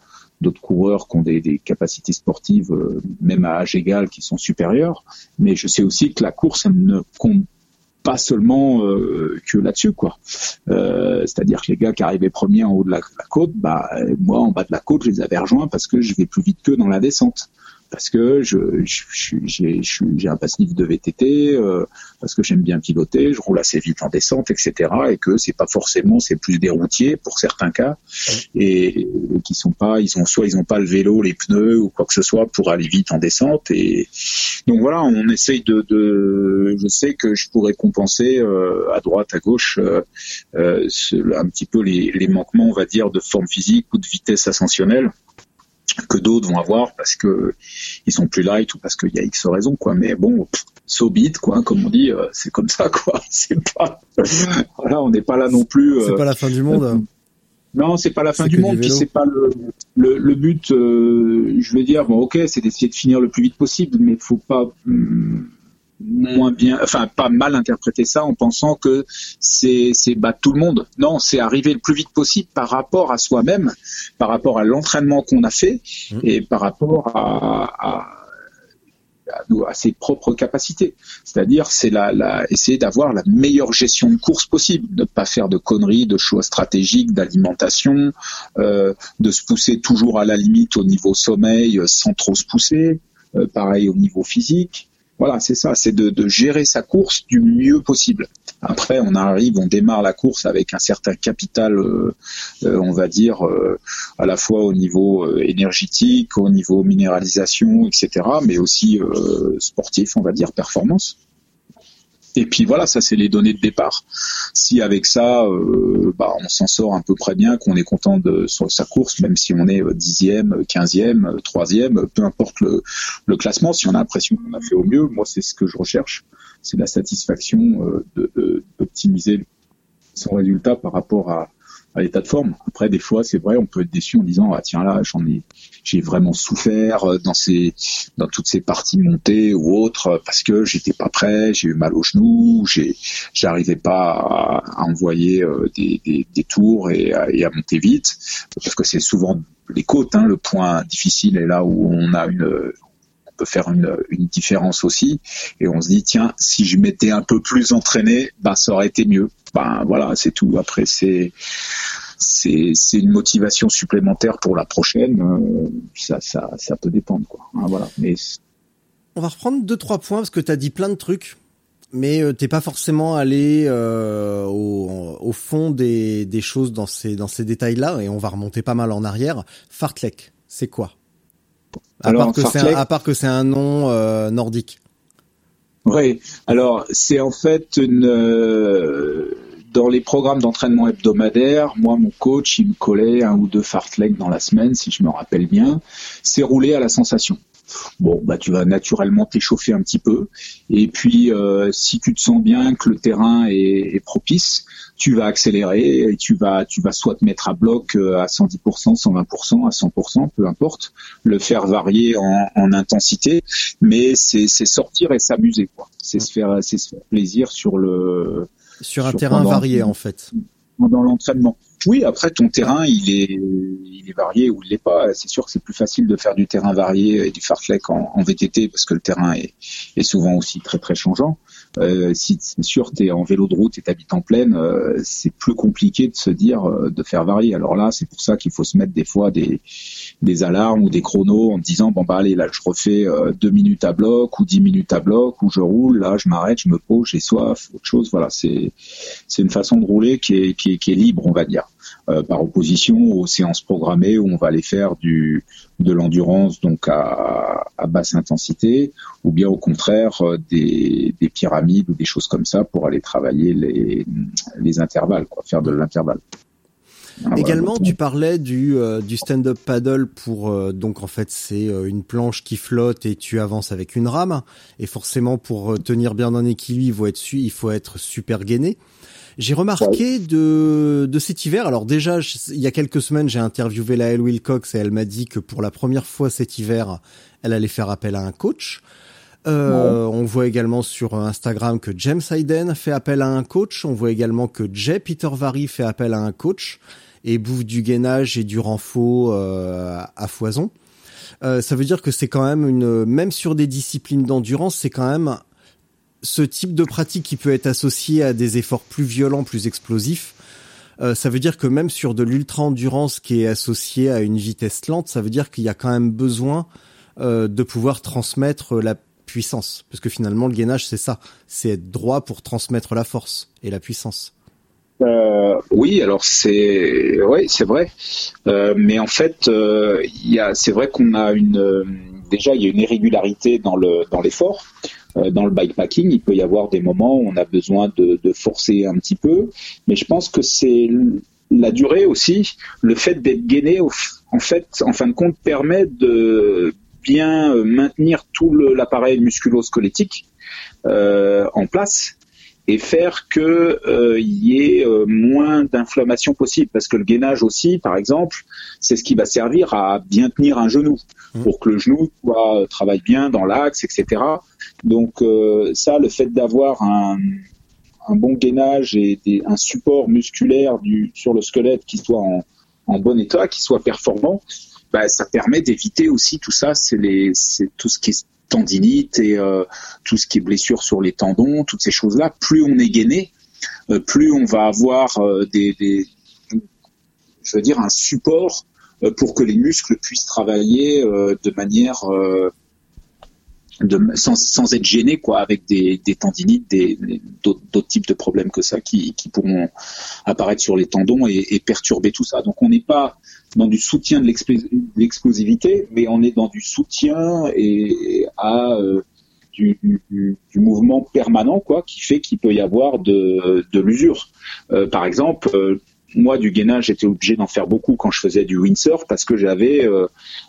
d'autres coureurs qui ont des, capacités sportives, euh, même à âge égal, qui sont supérieures. Mais je sais aussi que la course, elle ne compte pas seulement euh, que là-dessus quoi. Euh, c'est-à-dire que les gars qui arrivaient premiers en haut de la, la, côte, bah moi en bas de la côte, je les avais rejoints parce que je vais plus vite qu'eux dans la descente parce que je, j'ai un passif de VTT, euh, parce que j'aime bien piloter, je roule assez vite en descente, etc. Et que c'est pas forcément, c'est plus des routiers pour certains cas, et, et, qui sont pas, ils ont soit ils ont pas le vélo, les pneus ou quoi que ce soit pour aller vite en descente. Et donc voilà, on essaye de, de je sais que je pourrais compenser euh, à droite, à gauche, euh, euh un petit peu les, les manquements, on va dire, de forme physique ou de vitesse ascensionnelle que d'autres vont avoir parce que ils sont plus light ou parce qu'il y a X raisons quoi. Mais bon so bit quoi comme on dit euh, c'est comme ça quoi. [laughs] C'est pas voilà on n'est pas là non plus euh, c'est pas la fin du monde. euh, non c'est pas la fin du monde puis c'est pas le, le, le but euh, je veux dire bon ok c'est d'essayer de finir le plus vite possible mais faut pas hum, moins bien, enfin pas mal interpréter ça en pensant que c'est c'est battre tout le monde. Non, c'est arriver le plus vite possible par rapport à soi-même, par rapport à l'entraînement qu'on a fait mmh. et par rapport à, à à, à, ses propres capacités. C'est-à-dire, c'est la, la, essayer d'avoir la meilleure gestion de course possible, ne pas faire de conneries, de choix stratégiques, d'alimentation, euh, de se pousser toujours à la limite au niveau sommeil sans trop se pousser. Euh, pareil au niveau physique. Voilà, c'est ça, c'est de, gérer sa course du mieux possible. Après, on arrive, on démarre la course avec un certain capital, euh, euh, on va dire, euh, à la fois au niveau énergétique, au niveau minéralisation, etc., mais aussi sportif, on va dire, performance. Et puis voilà, ça c'est les données de départ. Si avec ça, euh, bah, on s'en sort à peu près bien, qu'on est content de sa course, même si on est euh, dixième, quinzième, euh, troisième, peu importe le, le classement, si on a l'impression qu'on a fait au mieux, moi c'est ce que je recherche, c'est la satisfaction euh, d'optimiser son résultat par rapport à, à l'état de forme. Après, des fois, c'est vrai, on peut être déçu en disant ah tiens là, j'en ai, j'ai vraiment souffert euh, dans ces, dans toutes ces parties montées ou autres parce que j'étais pas prêt, j'ai eu mal au genou, j'ai, j'arrivais pas à, à envoyer euh, des, des, des, tours et à, et à, monter vite parce que c'est souvent les côtes, hein, le point difficile est là où on a une, peut faire une, différence aussi. Et on se dit, tiens, si je m'étais un peu plus entraîné, bah, ça aurait été mieux. Ben voilà, c'est tout. Après, c'est c'est une motivation supplémentaire pour la prochaine. Euh, ça, ça, ça peut dépendre, quoi. Hein, voilà. Mais on va reprendre deux trois points parce que tu as dit plein de trucs mais euh, t'es pas forcément allé euh, au, au, fond des, des, choses dans ces dans ces détails là et on va remonter pas mal en arrière. Fartlek, c'est quoi? À, alors, part que c'est un, à part que c'est un nom euh, nordique. Oui, alors c'est en fait une euh, dans les programmes d'entraînement hebdomadaire, moi mon coach il me collait un ou deux fartlek dans la semaine si je me rappelle bien. C'est rouler à la sensation. Bon, bah tu vas naturellement t'échauffer un petit peu. Et puis, euh, si tu te sens bien que le terrain est, propice, tu vas accélérer et tu vas, tu vas soit te mettre à bloc euh, à 110%, 120%, à 100%, peu importe, le faire varier en, en intensité, mais c'est sortir et s'amuser, quoi. C'est se faire, c'est se faire plaisir sur le sur un terrain varié en fait. Pendant l'entraînement. Oui, après ton terrain, il est, il est varié ou il l'est pas. C'est sûr que c'est plus facile de faire du terrain varié et du fartlek en, en VTT parce que le terrain est, est souvent aussi très très changeant. Euh, si c'est sûr tu es en vélo de route et t'habites en plaine, euh, c'est plus compliqué de se dire euh, de faire varier. Alors là, c'est pour ça qu'il faut se mettre des fois des, des alarmes ou des chronos en disant bon bah allez là je refais deux minutes à bloc ou dix minutes à bloc ou je roule là je m'arrête, je me pose, j'ai soif, autre chose. Voilà, c'est c'est une façon de rouler qui est, qui est, qui est libre, on va dire. Euh, par opposition aux séances programmées où on va aller faire du de l'endurance donc à, à, basse intensité ou bien au contraire euh, des, des, pyramides ou des choses comme ça pour aller travailler les, les intervalles, quoi, faire de l'intervalle. Ah, Également, tu parlais du, euh, du stand-up paddle pour donc en fait c'est une planche qui flotte et tu avances avec une rame et forcément pour tenir bien en équilibre il faut être, il faut être super gainé. J'ai remarqué de, de cet hiver, alors déjà, il y a quelques semaines, j'ai interviewé Laëlle Wilcox et elle m'a dit que pour la première fois cet hiver, elle allait faire appel à un coach. Euh, On voit également sur Instagram que James Hayden fait appel à un coach. On voit également que Jay Peter Vary fait appel à un coach et bouffe du gainage et du renfort euh, à foison. Euh, ça veut dire que c'est quand même une, même sur des disciplines d'endurance, c'est quand même ce type de pratique qui peut être associé à des efforts plus violents, plus explosifs, euh, ça veut dire que même sur de l'ultra-endurance qui est associé à une vitesse lente, ça veut dire qu'il y a quand même besoin euh, de pouvoir transmettre la puissance. Parce que finalement, le gainage, c'est ça. C'est être droit pour transmettre la force et la puissance. Euh, oui, alors c'est oui, c'est vrai. Euh, mais en fait, euh, c'est vrai qu'on a une déjà il y a une irrégularité dans le dans l'effort. Euh, dans le bikepacking, il peut y avoir des moments où on a besoin de, de forcer un petit peu, mais je pense que c'est la durée aussi, le fait d'être gainé, en fait, en fin de compte, permet de bien euh, maintenir tout l'appareil musculo-squelettique euh, en place et faire que euh, y ait euh, moins d'inflammation possible. Parce que le gainage aussi par exemple c'est ce qui va servir à bien tenir un genou mmh. pour que le genou soit, euh, travaille bien dans l'axe etc donc euh, ça le fait d'avoir un, un bon gainage et des, un support musculaire du, sur le squelette qui soit en, en bon état qui soit performant bah, ça permet d'éviter aussi tout ça. C'est tout ce qui tendinite et euh, tout ce qui est blessure sur les tendons, toutes ces choses-là, plus on est gainé, euh, plus on va avoir euh, des, des, je veux dire, un support pour que les muscles puissent travailler de manière de, sans, sans, être gêné quoi avec des, des tendinites des d'autres types de problèmes que ça qui, qui pourront apparaître sur les tendons et, et perturber tout ça. Donc on n'est pas dans du soutien de l'explosivité mais on est dans du soutien et à euh, du, du, du, mouvement permanent quoi qui fait qu'il peut y avoir de, de l'usure. Euh, par exemple euh, moi, du gainage, j'étais obligé d'en faire beaucoup quand je faisais du windsurf parce que j'avais euh,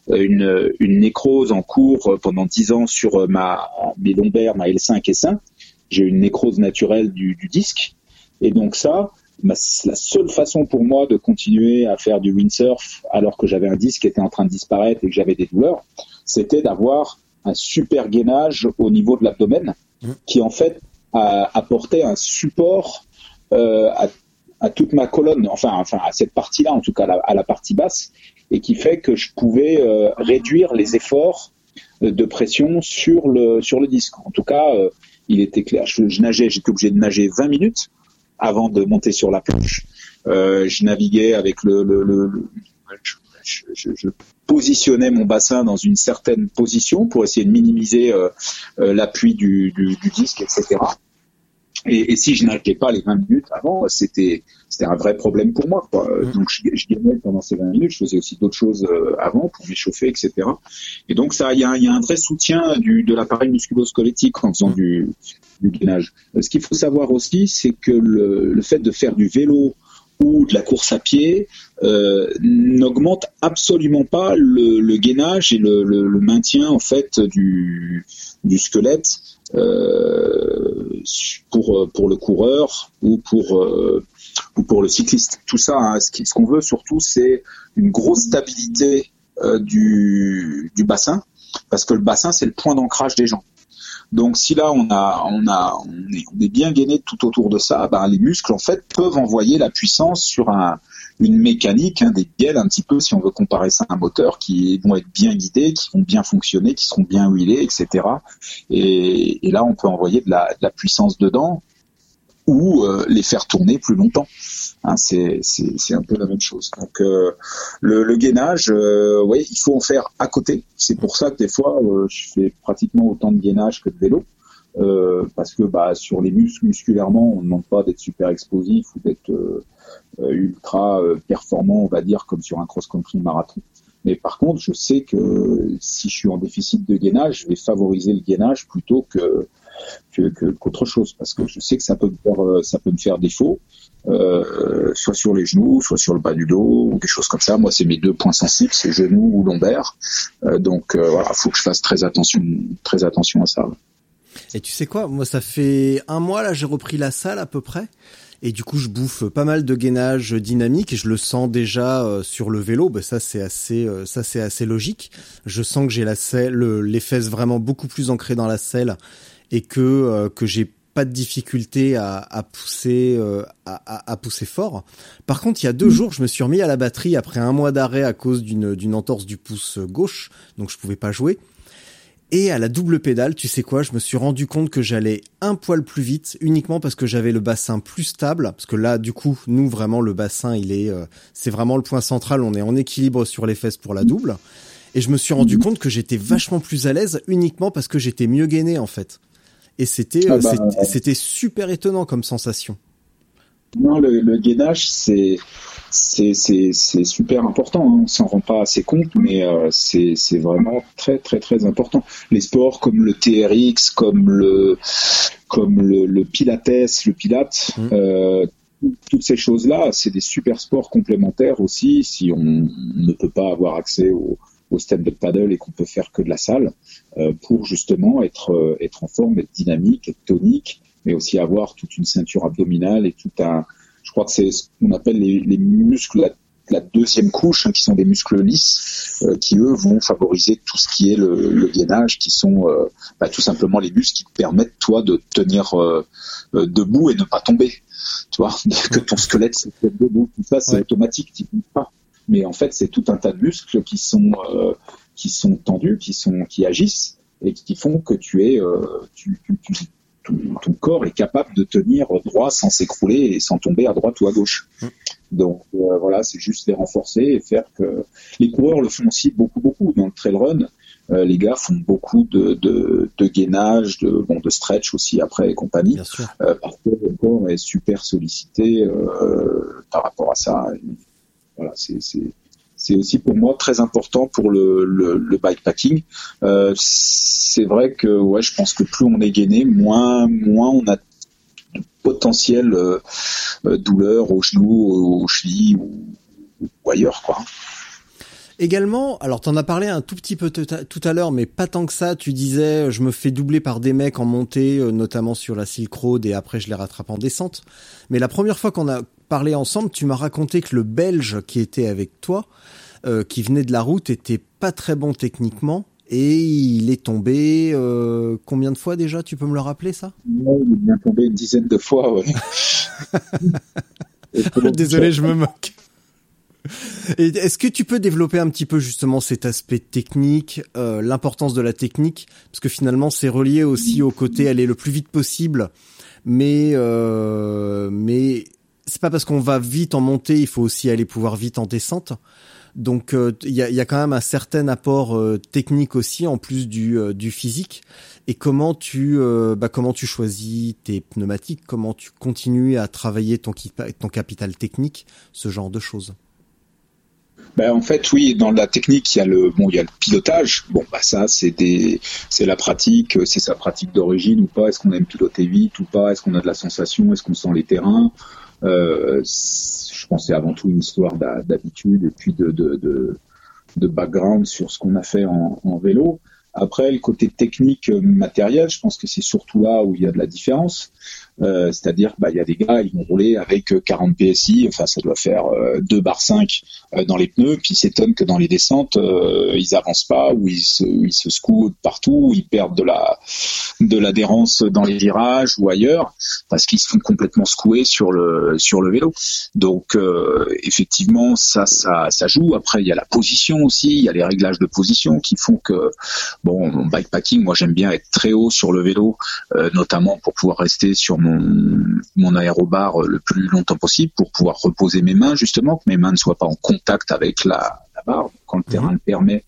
une, une, nécrose en cours pendant 10 ans sur euh, ma, mes lombaires, ma L5 et 5. J'ai une nécrose naturelle du, du disque. Et donc ça, la seule façon pour moi de continuer à faire du windsurf alors que j'avais un disque qui était en train de disparaître et que j'avais des douleurs, c'était d'avoir un super gainage au niveau de l'abdomen mmh. qui en fait apportait un support euh, à à toute ma colonne, enfin, enfin à cette partie-là, en tout cas à la, partie basse, et qui fait que je pouvais euh, réduire les efforts euh, de pression sur le sur le disque. En tout cas, euh, il était clair. Je, nageais, j'étais obligé de nager 20 minutes avant de monter sur la planche. je naviguais avec le, le, le, je, je, positionnais mon bassin dans une certaine position pour essayer de minimiser l'appui du, du, du disque, etc. Et, et, si je n'arrêtais pas les 20 minutes avant, c'était c'était un vrai problème pour moi. Quoi. Mmh. Donc je, je gagnais pendant ces 20 minutes. Je faisais aussi d'autres choses euh, avant pour m'échauffer, etc. Et donc ça, il y a, y a, un vrai soutien du, de l'appareil musculo-squelettique en faisant mmh. du, du gainage. Euh, ce qu'il faut savoir aussi, c'est que le, le, fait de faire du vélo ou de la course à pied euh, n'augmente absolument pas le, gainage et le, maintien en fait du, du squelette euh, pour pour le coureur ou pour euh, ou pour le cycliste. Tout ça, hein, ce qu'on veut surtout, c'est une grosse stabilité du, du bassin, parce que le bassin, c'est le point d'ancrage des jambes. Donc si là on a on a on est, bien gainé tout autour de ça, ben, les muscles en fait peuvent envoyer la puissance sur un une mécanique, hein, des bielles un petit peu si on veut comparer ça à un moteur qui vont être bien guidés, qui vont bien fonctionner, qui seront bien huilés, etc. Et, là on peut envoyer de la puissance dedans ou euh, les faire tourner plus longtemps. Hein, c'est un peu la même chose. Donc euh, le, le, gainage, euh, oui, il faut en faire à côté. C'est pour ça que des fois, euh, je fais pratiquement autant de gainage que de vélo. Euh, parce que bah, sur les muscles musculairement, on ne demande pas d'être super explosif ou d'être ultra performant, on va dire, comme sur un cross-country marathon. Mais par contre, je sais que si je suis en déficit de gainage, je vais favoriser le gainage plutôt que qu'autre chose parce que je sais que ça peut me faire euh, ça peut me faire défaut euh, soit sur les genoux soit sur le bas du dos ou quelque chose comme ça. Moi c'est mes deux points sensibles c'est genoux ou lombaire. Euh, donc voilà faut que je fasse très attention très attention à ça. Et tu sais quoi? Moi ça fait un mois là j'ai repris la salle à peu près. Et du coup je bouffe pas mal de gainage dynamique. Et je le sens déjà sur le vélo. Bah, ça c'est assez ça c'est assez logique. Je sens que j'ai la selle les fesses vraiment beaucoup plus ancrées dans la selle et que euh, que j'ai pas de difficulté à, à pousser euh, à, à, pousser fort. Par contre, il y a deux jours, je me suis remis à la batterie après un mois d'arrêt à cause d'une d'une entorse du pouce gauche, donc je pouvais pas jouer. Et à la double pédale, tu sais quoi, je me suis rendu compte que j'allais un poil plus vite, uniquement parce que j'avais le bassin plus stable, parce que là, du coup, nous vraiment le bassin, il est, euh, c'est vraiment le point central, on est en équilibre sur les fesses pour la double. Et je me suis rendu compte que j'étais vachement plus à l'aise uniquement parce que j'étais mieux gainé en fait et c'était ah bah, c'était super étonnant comme sensation. Non, le, le gainage c'est c'est c'est super important. Hein. On s'en rend pas assez compte, mais euh, c'est c'est vraiment très très très important. Les sports comme le TRX, comme le comme le, le Pilates, le Pilate. Mmh. Euh, toutes ces choses-là, c'est des super sports complémentaires aussi si on ne peut pas avoir accès au, au stand-up paddle et qu'on peut faire que de la salle euh, pour justement être euh, être en forme, être dynamique, être tonique, mais aussi avoir toute une ceinture abdominale et tout un. Je crois que c'est ce qu'on appelle les, les muscles la, la deuxième couche, hein, qui sont des muscles lisses, euh, qui eux vont favoriser tout ce qui est le, le gainage, qui sont euh, bah, tout simplement les muscles qui te permettent toi de tenir euh, debout et ne pas tomber. Tu vois, [laughs] que ton squelette se debout, tout ça c'est ouais. automatique, tu pas mais en fait c'est tout un tas de muscles qui sont euh, qui sont tendus, qui sont qui agissent et qui font que tu es euh, tu, tu, tu, ton, corps est capable de tenir droit sans s'écrouler et sans tomber à droite ou à gauche. Mmh. Donc euh, voilà, c'est juste les renforcer et faire que les coureurs le font aussi beaucoup beaucoup dans le trail run. Euh, les gars font beaucoup de, de, de gainage, de bon de stretch aussi après et compagnie, euh, parce que le corps est super sollicité euh, par rapport à ça. Voilà, c'est aussi pour moi très important pour le, le, bikepacking. Euh, c'est vrai que ouais, je pense que plus on est gainé, moins moins on a de potentiel euh, euh douleur aux genoux, aux chevilles ou, ou ailleurs quoi. Également, alors t'en as parlé un tout petit peu tout à l'heure, mais pas tant que ça. Tu disais, je me fais doubler par des mecs en montée, notamment sur la Silk Road, et après je les rattrape en descente. Mais la première fois qu'on a parlé ensemble, tu m'as raconté que le Belge qui était avec toi, euh, qui venait de la route, était pas très bon techniquement. Et il est tombé euh, combien de fois déjà Tu peux me le rappeler ça? Non, il est bien tombé une dizaine de fois. Ouais. [laughs] Désolé, je me moque. Est-ce que tu peux développer un petit peu justement cet aspect technique, euh, l'importance de la technique, parce que finalement c'est relié aussi au côté aller le plus vite possible, mais euh, mais c'est pas parce qu'on va vite en montée, il faut aussi aller pouvoir vite en descente. Donc il euh, y, a, y, a, quand même un certain apport euh, technique aussi en plus du, euh, physique. Et comment tu bah, comment tu choisis tes pneumatiques, comment tu continues à travailler ton, ton capital technique, ce genre de choses. Ben, en fait, oui, dans la technique, il y a le bon, il y a le pilotage. Bon, bah ça, c'est des, c'est la pratique, c'est sa pratique d'origine ou pas. Est-ce qu'on aime piloter vite ou pas? Est-ce qu'on a de la sensation? Est-ce qu'on sent les terrains? Euh, je pense c'est avant tout une histoire d'habitude et puis de, background sur ce qu'on a fait en, en vélo. Après, le côté technique euh, matériel, je pense que c'est surtout là où il y a de la différence. Euh, c'est-à-dire bah il y a des gars ils vont rouler avec 40 euh, PSI, enfin ça doit faire 2 bar 5 dans les pneus, puis ils s'étonnent que dans les descentes ils avancent pas ou ils se, ils se secouent partout, ou ils perdent de la de l'adhérence dans les virages ou ailleurs parce qu'ils se font complètement secouer sur le sur le vélo. Donc effectivement ça ça ça joue. Après il y a la position aussi, il y a les réglages de position qui font que bon bikepacking moi j'aime bien être très haut sur le vélo, notamment pour pouvoir rester sur mon mon, aérobar le plus longtemps possible pour pouvoir reposer mes mains justement, que mes mains ne soient pas en contact avec la, barre. Quand le mhm. terrain le permet,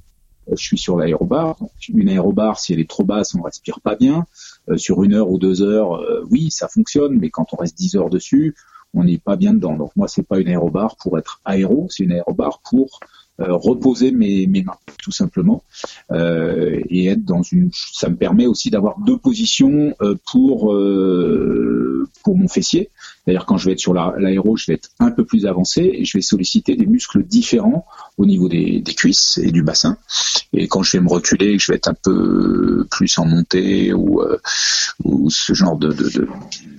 euh, je suis sur l'aérobar. Une aérobar, si elle est trop basse, on respire pas bien. Euh, sur une heure ou deux heures, euh, oui, ça fonctionne, mais quand on reste dix heures dessus, on n'est pas bien dedans. Donc moi, c'est pas une aérobar pour être aéro, c'est une aérobar pour euh, reposer mes, mes, mains tout simplement euh, et être dans une ça me permet aussi d'avoir deux positions euh, pour pour mon fessier c'est-à-dire quand je vais être sur l'aéro je vais être un peu plus avancé et je vais solliciter des muscles différents au niveau des, cuisses et du bassin et quand je vais me reculer je vais être un peu plus en montée ou ou ce genre de, de, de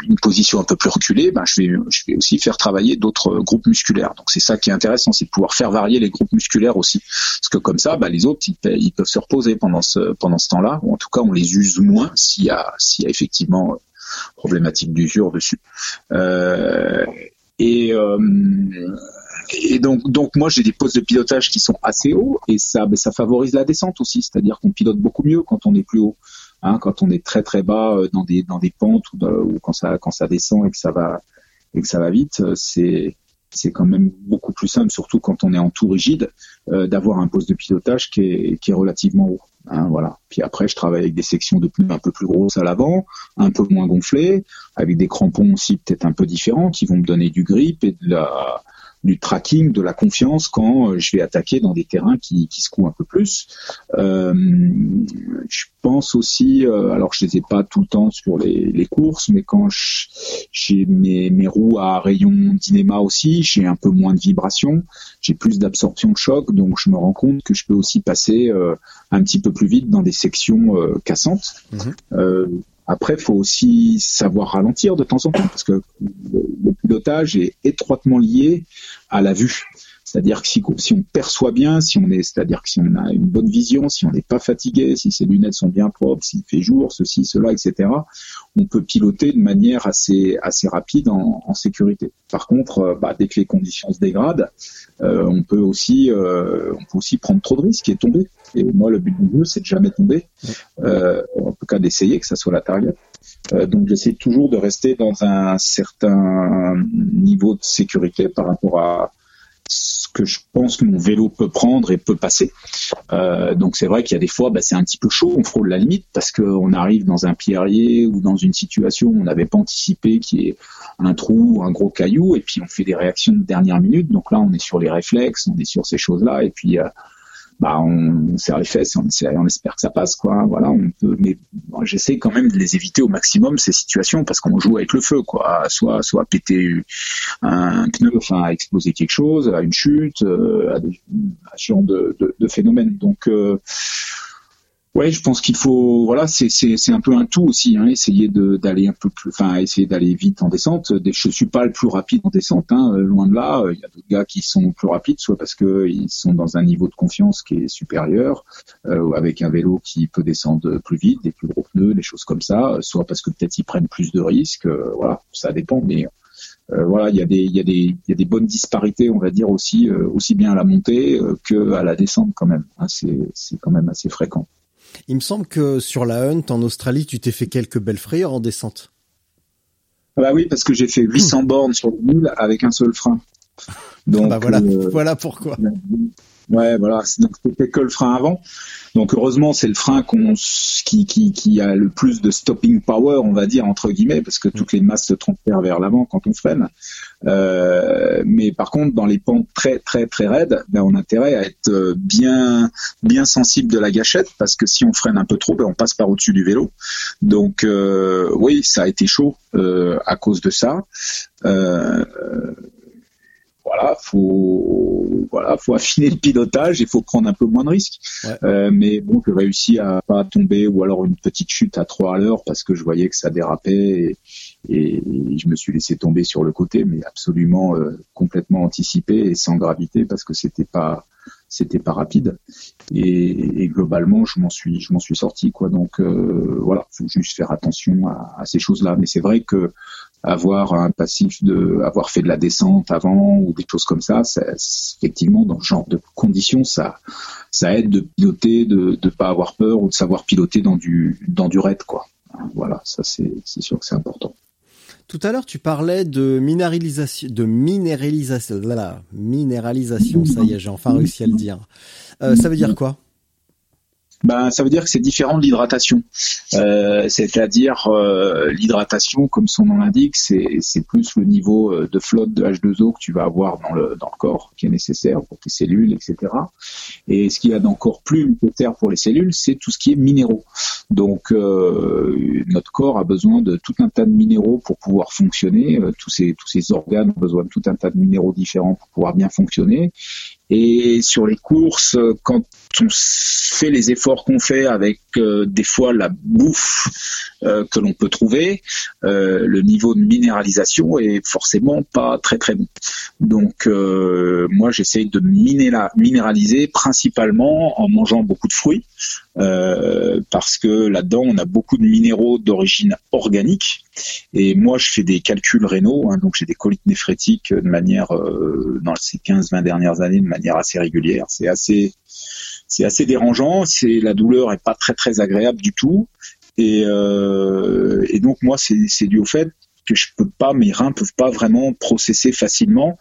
une position un peu plus reculée, ben je vais je vais aussi faire travailler d'autres groupes musculaires. Donc c'est ça qui est intéressant, c'est de pouvoir faire varier les groupes musculaires aussi, parce que comme ça, ben, les autres ils, peuvent se reposer pendant ce pendant ce temps-là, ou en tout cas on les use moins s'il y a y a effectivement problématique d'usure dessus. Euh, et euh, et donc, donc moi j'ai des postes de pilotage qui sont assez hauts et ça, ben, ça favorise la descente aussi, c'est-à-dire qu'on pilote beaucoup mieux quand on est plus haut. Hein, quand on est très très bas euh, dans des dans des pentes ou, ou, quand ça quand ça descend et que ça va et que ça va vite, euh, c'est c'est quand même beaucoup plus simple, surtout quand on est en tout rigide, euh, d'avoir un poste de pilotage qui est, qui est relativement haut. Hein, voilà. Puis après, je travaille avec des sections de pneus un peu plus grosses à l'avant, un peu moins gonflées, avec des crampons aussi peut-être un peu différents, qui vont me donner du grip et de la, du tracking, de la confiance quand euh, je vais attaquer dans des terrains qui, qui secouent un peu plus. Euh, je pense aussi, euh, alors je les ai pas tout le temps sur les, les courses, mais quand j'ai mes, mes roues à rayon d'inéma aussi, j'ai un peu moins de vibration, j'ai plus d'absorption de choc, donc je me rends compte que je peux aussi passer euh, un petit peu plus vite dans des sections cassantes. Mhm. Après, faut aussi savoir ralentir de temps en temps parce que le pilotage est étroitement lié à la vue. C'est-à-dire que si, on perçoit bien, si on est, c'est-à-dire que si on a une bonne vision, si on n'est pas fatigué, si ses lunettes sont bien propres, s'il fait jour, ceci, cela, etc., on peut piloter de manière assez assez rapide en, sécurité. Par contre, euh, bah, dès que les conditions se dégradent, euh, on peut aussi euh, on peut aussi prendre trop de risques et tomber. Et moi, le but du jeu, c'est de jamais tomber, en tout cas d'essayer que ça soit la target. donc j'essaie toujours de rester dans un certain niveau de sécurité par rapport à ce que je pense que mon vélo peut prendre et peut passer. Euh, donc c'est vrai qu'il y a des fois, bah, c'est un petit peu chaud, on frôle la limite parce qu'on arrive dans un pierrier ou dans une situation où on n'avait pas anticipé qu'il y ait un trou ou un gros caillou et puis on fait des réactions de dernière minute. Donc là, on est sur les réflexes, on est sur ces choses-là et puis euh, bah on, serre les fesses, on, on espère que ça passe quoi. Voilà, on peut, mais j'essaie quand même de les éviter au maximum ces situations parce qu'on joue avec le feu quoi. Soit soit péter un pneu, enfin exploser quelque chose, à une chute, euh, à, des, à genre de, de, de phénomènes. Donc euh, Ouais, je pense qu'il faut, voilà, c'est un peu un tout aussi, hein, essayer d'aller un peu plus, enfin essayer d'aller vite en descente. Je suis pas le plus rapide en descente, hein, loin de là. Il y a d'autres gars qui sont plus rapides, soit parce que ils sont dans un niveau de confiance qui est supérieur, euh, avec un vélo qui peut descendre plus vite, des plus gros pneus, des choses comme ça, soit parce que peut-être ils prennent plus de risques. Euh, voilà, ça dépend, mais euh, voilà, il y a des il y a des il y a des bonnes disparités, on va dire aussi euh, aussi bien à la montée euh, que à la descente quand même. Hein, c'est quand même assez fréquent. Il me semble que sur la Hunt en Australie, tu t'es fait quelques belles frayeurs en descente. Ah bah oui, parce que j'ai fait 800 bornes sur le mule avec un seul frein. Donc bah voilà, euh, voilà pourquoi. Ouais, voilà. Donc c'était que le frein avant. Donc heureusement, c'est le frein qu'on, qui, qui, qui, a le plus de stopping power, on va dire entre guillemets, parce que toutes les masses se transfèrent vers l'avant quand on freine. Euh, mais par contre, dans les pentes très très très raides, ben, on a intérêt à être euh, bien bien sensible de la gâchette, parce que si on freine un peu trop, ben, on passe par au-dessus du vélo. Donc euh, oui, ça a été chaud euh, à cause de ça. Euh, voilà, faut voilà, faut affiner le pilotage, il faut prendre un peu moins de risques. Euh, mais bon, j'ai réussi à pas tomber ou alors une petite chute à 3 à l'heure parce que je voyais que ça dérapait et, je me suis laissé tomber sur le côté, mais absolument euh, complètement anticipé et sans gravité parce que c'était pas c'était pas rapide. Et, globalement je m'en suis je m'en suis sorti quoi. Donc euh, voilà faut juste faire attention à, à ces choses là mais c'est vrai que avoir un passif de avoir fait de la descente avant ou des choses comme ça, effectivement dans ce genre de conditions ça ça aide de piloter de ne pas avoir peur ou de savoir piloter dans du dans du raid quoi voilà ça c'est sûr que c'est important tout à l'heure, tu parlais de minéralisation, de minéralisation, là, minéralisation. Ça y est, j'ai enfin réussi à le dire. Euh, ça veut dire quoi? Ben, ça veut dire que c'est différent de l'hydratation. Euh, c'est-à-dire euh, l'hydratation, comme son nom l'indique, c'est plus le niveau euh, de flotte de H2O que tu vas avoir dans le, dans le corps qui est nécessaire pour tes cellules, etc. Et ce qu'il y a d'encore plus nécessaire pour les cellules, c'est tout ce qui est minéraux. Donc notre corps a besoin de tout un tas de minéraux pour pouvoir fonctionner. tous ces tous ces organes ont besoin de tout un tas de minéraux différents pour pouvoir bien fonctionner. Et sur les courses, quand on fait les efforts qu'on fait avec euh, des fois la bouffe euh, que l'on peut trouver, euh, le niveau de minéralisation est forcément pas très très bon. Donc moi j'essaye de minéraliser principalement en mangeant beaucoup de fruits. Parce que là-dedans on a beaucoup de minéraux d'origine organique et moi je fais des calculs rénaux hein, donc j'ai des colites néphrétiques de manière dans ces 15-20 dernières années de manière assez régulière c'est assez c'est assez dérangeant. C'est la douleur est pas très très agréable du tout. Et, euh, et donc moi c'est dû au fait que je peux pas, mes reins peuvent pas vraiment processer facilement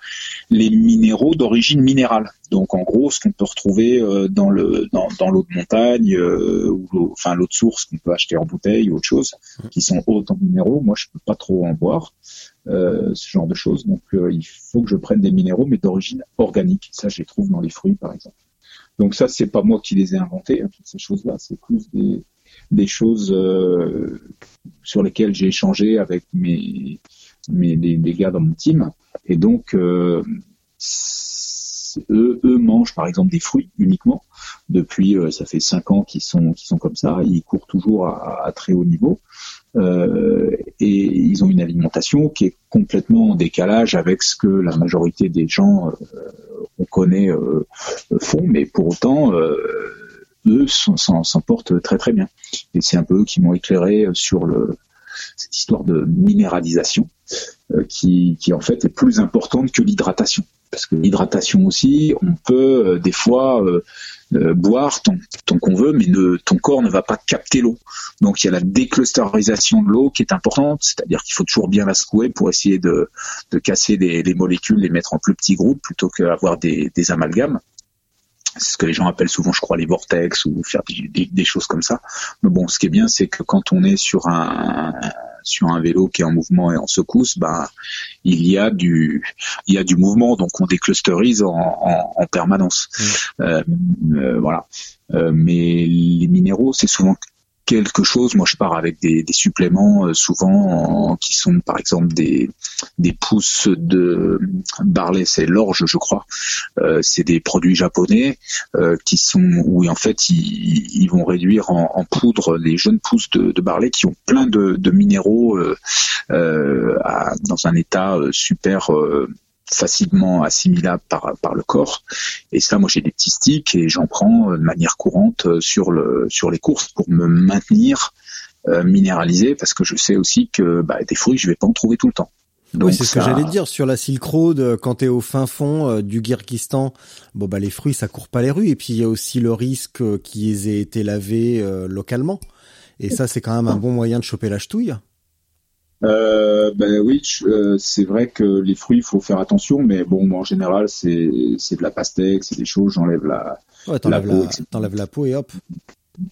les minéraux d'origine minérale. Donc en gros, ce qu'on peut retrouver euh, dans le dans, dans l'eau de montagne euh, ou enfin l'eau de source qu'on peut acheter en bouteille ou autre chose, qui sont hautes en minéraux, moi je peux pas trop en boire. Euh, ce genre de choses. Donc il faut que je prenne des minéraux, mais d'origine organique. Ça, je les trouve dans les fruits, par exemple. Donc ça, c'est pas moi qui les ai inventés, hein, toutes ces choses-là, c'est plus des, des choses euh, sur lesquelles j'ai échangé avec mes, mes des, gars dans mon team. Et donc, euh, eux, eux mangent par exemple des fruits uniquement. Depuis, euh, ça fait cinq ans qu'ils sont, qu'ils sont comme ça. Ils courent toujours à, à très haut niveau. Euh, et ils ont une alimentation qui est complètement en décalage avec ce que la majorité des gens euh, on connaît euh, font, mais pour autant eux s'en portent très très bien. Et c'est un peu eux qui m'ont éclairé sur le, cette histoire de minéralisation qui, qui en fait est plus importante que l'hydratation parce que l'hydratation aussi, on peut euh, des fois euh, euh, boire tant, qu'on veut, mais ton corps ne va pas capter l'eau. Donc il y a la déclusterisation de l'eau qui est importante, c'est-à-dire qu'il faut toujours bien la secouer pour essayer de, casser les, molécules, les mettre en plus petits groupes plutôt qu'avoir des, des amalgames. C'est ce que les gens appellent souvent, je crois, les vortex ou faire des, des choses comme ça. Mais bon, ce qui est bien, c'est que quand on est sur un, sur un vélo qui est en mouvement et en secousse, bah, il y a du, il y a du mouvement, donc on déclusterise en, en, en permanence. Mmh. Euh, euh, voilà. Euh, mais les minéraux, c'est souvent quelque chose. Moi, je pars avec des, des suppléments euh, souvent qui sont, par exemple, des, des pousses de barley, c'est l'orge, je crois. Euh, c'est des produits japonais euh, qui sont où en fait ils, ils vont réduire en, en, poudre les jeunes pousses de, de barley qui ont plein de, de minéraux euh, euh, à, dans un état super facilement assimilable par, par le corps. Et ça, moi, j'ai des petits sticks et j'en prends euh, de manière courante euh, sur, le, sur les courses pour me maintenir euh, minéralisé parce que je sais aussi que bah, des fruits, je vais pas en trouver tout le temps. Donc c'est ce que j'allais dire sur la Silk Road quand tu es au fin fond du Kyrgyzstan. Bon bah les fruits ça court pas les rues et puis il y a aussi le risque qu'ils aient été lavés localement. Et ça c'est quand même un bon moyen de choper la ch'touille. Euh, ben oui, euh, c'est vrai que les fruits, il faut faire attention, mais bon, en général, c'est c'est de la pastèque, c'est des choses, j'enlève la, ouais, t'enlèves la, la, la, peau et hop.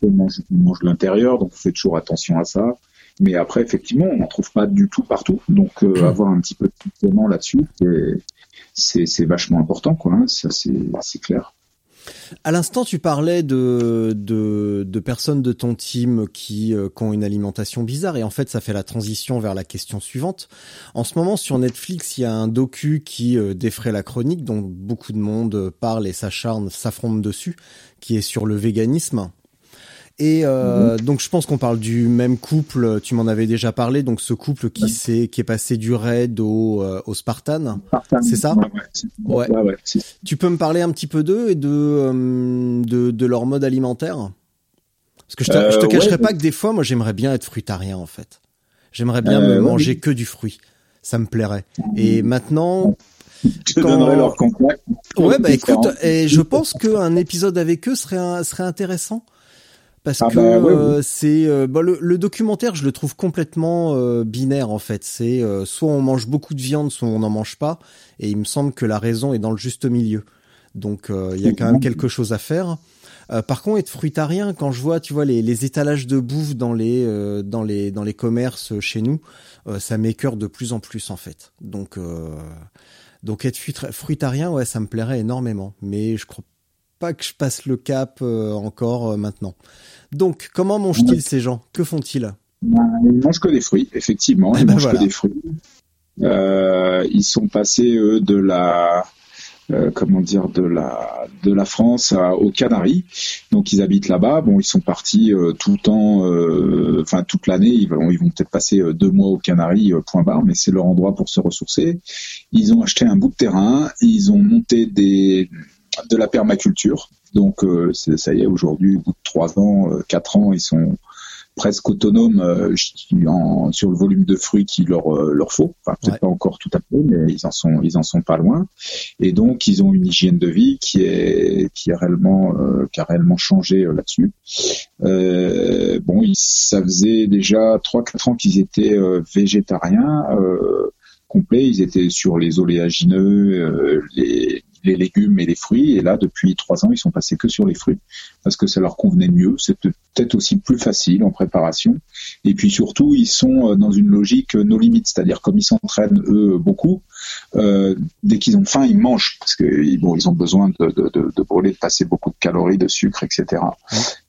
On mange, mange l'intérieur, donc on fait toujours attention à ça. Mais après, effectivement, on n'en trouve pas du tout partout, donc euh, avoir un petit peu de là-dessus, c'est vachement important, quoi. Hein, ça, c'est clair. À l'instant, tu parlais de, de, personnes de ton team qui, euh, qui, ont une alimentation bizarre, et en fait, ça fait la transition vers la question suivante. En ce moment, sur Netflix, il y a un docu qui euh, défraie la chronique, dont beaucoup de monde parle et s'acharne, s'affronte dessus, qui est sur le véganisme. Et euh, mhm. donc je pense qu'on parle du même couple. Tu m'en avais déjà parlé. Donc ce couple qui s'est qui est passé du raid au, euh, au Spartan, c'est ça Ouais. ouais. tu peux me parler un petit peu d'eux et de, euh, de, de leur mode alimentaire? Parce que je te, je te cacherai pas que des fois, moi j'aimerais bien être fruitarien en fait. J'aimerais bien me manger que du fruit. Ça me plairait. Et maintenant. Je te donnerai leur contact. Ouais, bah écoute, et je pense qu'un épisode avec eux serait, serait intéressant parce ah que bah, euh, c'est euh, bah, le, documentaire je le trouve complètement euh, binaire en fait. C'est soit on mange beaucoup de viande soit on n'en mange pas. Et il me semble que la raison est dans le juste milieu. Donc il y a quand même quelque chose à faire. Par contre être fruitarien quand je vois tu vois les, les étalages de bouffe dans les dans les dans les commerces chez nous ça m'écœure de plus en plus en fait. Donc donc être fruitarien ouais ça me plairait énormément. Mais je crois pas que je passe le cap encore maintenant. Donc, comment mangent-ils ces gens? Que font-ils? Ils mangent que des fruits, effectivement. Ils eh ben mangent que des fruits. Euh, ils sont passés eux de la euh, comment dire de la de la France à, aux Canaries. Donc ils habitent là-bas. Bon, ils sont partis euh, tout le temps, enfin toute l'année. Ils vont ils vont peut-être passer deux mois aux Canaries, point barre. Mais c'est leur endroit pour se ressourcer. Ils ont acheté un bout de terrain. Ils ont monté des de la permaculture. Donc euh, ça y est, aujourd'hui, au bout de trois ans, euh, quatre ans, ils sont presque autonomes euh, sur le volume de fruits qu'il leur leur faut. Enfin, peut-être pas encore tout à fait, mais ils en sont ils en sont pas loin. Et donc ils ont une hygiène de vie qui est qui est réellement qui a réellement changé là-dessus. bon, ça faisait déjà trois quatre ans qu'ils étaient végétariens complets. Ils étaient sur les oléagineux, les les légumes et les fruits. Et là, depuis trois ans, ils sont passés que sur les fruits parce que ça leur convenait mieux. C'est peut-être aussi plus facile en préparation. Et puis surtout, ils sont euh, dans une logique euh, no limites, c'est-à-dire comme ils s'entraînent eux beaucoup, euh, dès qu'ils ont faim, ils mangent parce que bon, ils ont besoin de, de, de, de brûler, de passer beaucoup de calories, de sucre, etc.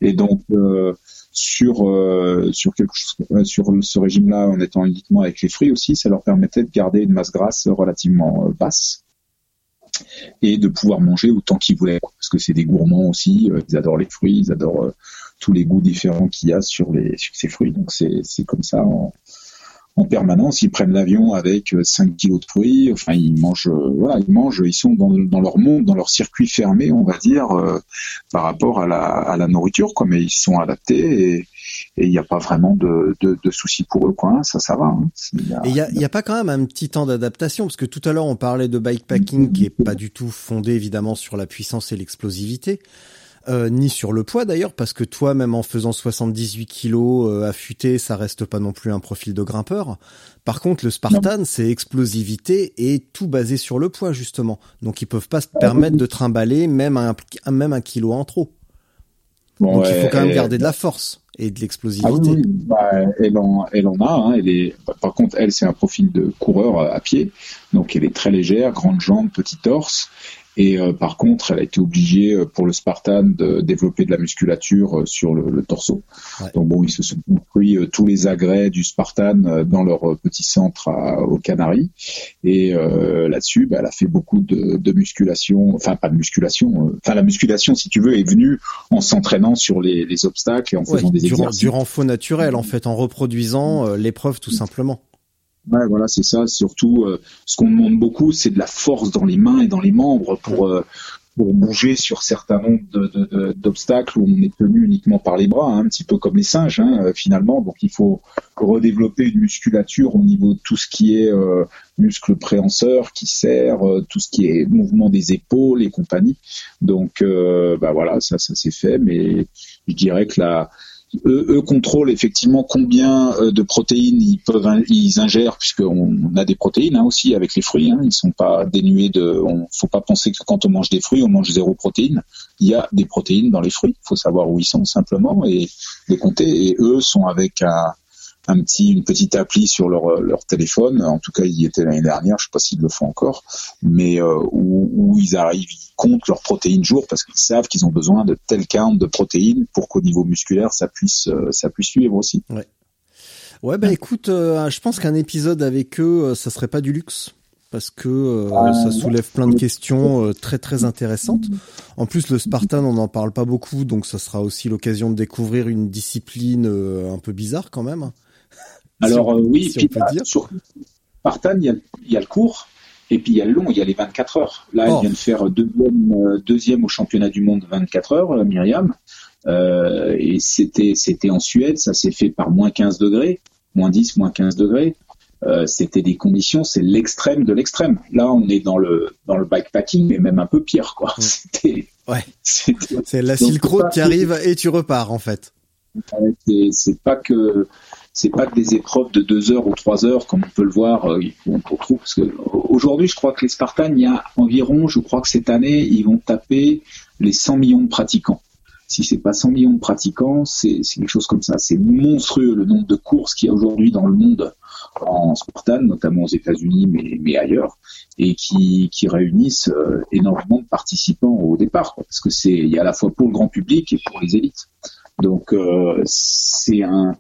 Et donc euh, sur euh, sur quelque chose, sur ce régime-là, en étant uniquement avec les fruits aussi, ça leur permettait de garder une masse grasse relativement basse et de pouvoir manger autant qu'ils voulaient parce que c'est des gourmands aussi euh, ils adorent les fruits ils adorent euh, tous les goûts différents qu'il y a sur les sur ces fruits. Donc c'est c'est comme ça en permanence ils prennent l'avion avec 5 euh, kilos de fruits enfin ils mangent voilà ils mangent ils sont dans, dans leur monde dans leur circuit fermé on va dire par rapport à la à la nourriture quoi mais ils sont adaptés et il n'y a pas vraiment de, de, de, soucis pour eux, quoi. Hein. Ça, ça va. Hein. Il n'y a, y a, pas quand même un petit temps d'adaptation, parce que tout à l'heure on parlait de bikepacking qui est pas du tout fondé évidemment sur la puissance et l'explosivité. Euh, ni sur le poids d'ailleurs, parce que toi, même en faisant 78 kilos euh, affûté, ça reste pas non plus un profil de grimpeur. Par contre, le Spartan, c'est explosivité et tout basé sur le poids justement. Donc ils peuvent pas se permettre de trimballer même un, même un kilo en trop. Donc il faut quand même garder de la force et de l'explosivité. Ah oui, bah, elle, en, elle en a. Hein, elle est, par contre, elle, c'est un profil de coureur à pied. Donc, elle est très légère, grande jambe, petit torse. Et euh, par contre, elle a été obligée euh, pour le Spartan de développer de la musculature euh, sur le, le torso. Donc bon, ils se sont construits tous les agrès du Spartan dans leur petit centre à, aux Canaries. Et là-dessus, bah, elle a fait beaucoup de, de, musculation, enfin pas de musculation, enfin la musculation, si tu veux, est venue en s'entraînant sur les, les, obstacles et en faisant des durant, exercices. Durant faux naturel, en fait, en reproduisant l'épreuve tout simplement. Ouais, voilà, c'est ça. Surtout, euh, ce qu'on demande beaucoup, c'est de la force dans les mains et dans les membres pour euh, pour bouger sur certains nombres d'obstacles où on est tenu uniquement par les bras, hein, un petit peu comme les singes hein, euh, finalement. Donc il faut redévelopper une musculature au niveau de tout ce qui est euh, muscle préhenseur qui sert, tout ce qui est mouvement des épaules et compagnie. Donc bah voilà, ça ça s'est fait, mais je dirais que la eux, eux, contrôlent effectivement combien euh, de protéines ils peuvent ils ingèrent puisqu'on a des protéines hein, aussi avec les fruits. Hein, ils sont pas dénués de. On faut pas penser que quand on mange des fruits on mange zéro protéine. Il y a des protéines dans les fruits. Il faut savoir où ils sont simplement et les compter. Et eux sont avec un un petit, une petite appli sur leur, leur téléphone. En tout cas, ils y étaient l'année dernière. Je sais pas s'ils le font encore, mais euh, où, où, ils arrivent, ils comptent leurs protéines jour parce qu'ils savent qu'ils ont besoin de tel count de protéines pour qu'au niveau musculaire, ça puisse, euh, ça puisse suivre aussi. Ouais. Ouais, bah écoute, euh, je pense qu'un épisode avec eux, ça serait pas du luxe parce que euh, ah, ça soulève plein de questions euh, très très intéressantes. En plus, le Spartan, on n'en parle pas beaucoup, donc ça sera aussi l'occasion de découvrir une discipline euh, un peu bizarre quand même. Alors oui, puis, on peut dire. Sur Spartan, il y, a, y, a, le court. Et puis il y a le long, il y a les 24 heures. Là, oh. elle vient de faire deuxième, deuxième au championnat du monde 24 heures, Myriam. et c'était c'était en Suède, ça s'est fait par moins 15 degrés, moins 10, moins 15 degrés. Euh, c'était des conditions, c'est l'extrême de l'extrême. Là, on est dans le dans le bikepacking, mais même un peu pire, quoi. [laughs] C'était ouais. C'est la Silk Road qui arrive et tu repars en fait. C'est pas que c'est pas que des épreuves de deux heures ou trois heures comme on peut le voir. Euh, on retrouve parce que aujourd'hui, je crois que les Spartans, il y a environ, je crois que cette année, ils vont taper les 100 millions de pratiquants si c'est pas 100 millions de pratiquants, c'est quelque chose comme ça. C'est monstrueux le nombre de courses qu'il y a aujourd'hui dans le monde en Spartan, notamment aux États-Unis, mais, mais, ailleurs, et qui, qui réunissent euh, énormément de participants au départ, parce que c'est il y a à la fois pour le grand public et pour les élites. Donc euh, c'est un,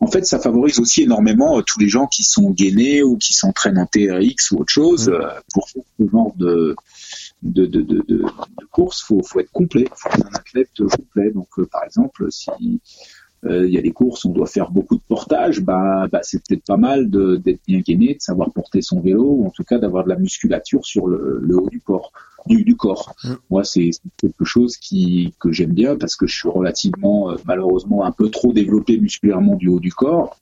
en fait, ça favorise aussi énormément euh, tous les gens qui sont gainés ou qui s'entraînent en TRX ou autre chose mmh. pour ce genre de de, de, de, de, course, faut, faut être complet, faut être un athlète complet. Donc, par exemple, si euh, il y a des courses, on doit faire beaucoup de portage, bah, bah c'est peut-être pas mal d'être bien gainé, de savoir porter son vélo, ou en tout cas d'avoir de la musculature sur le, le haut du corps du, corps. Mm. Moi, c'est quelque chose qui que j'aime bien parce que je suis relativement, euh, malheureusement, un peu trop développé musculairement du haut du corps.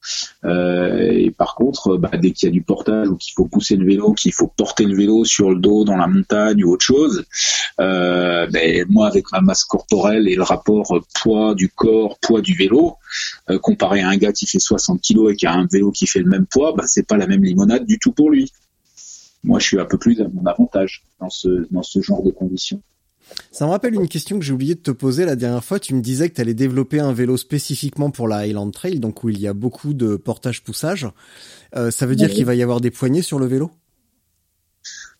Euh, et par contre, bah, dès qu'il y a du portage ou qu'il faut pousser le vélo, qu'il faut porter le vélo sur le dos dans la montagne ou autre chose, euh, ben, moi, avec ma masse corporelle et le rapport poids du corps, poids du vélo, euh, comparé à un gars qui fait 60 kg et qui a un vélo qui fait le même poids, bah, c'est pas la même limonade du tout pour lui moi, je suis un peu plus à mon avantage dans ce, dans ce genre de conditions. Ça me rappelle une question que j'ai oublié de te poser la dernière fois. Tu me disais que tu allais développer un vélo spécifiquement pour la Highland Trail, donc où il y a beaucoup de portage-poussage. Euh, ça veut dire qu'il va y avoir des poignées sur le vélo?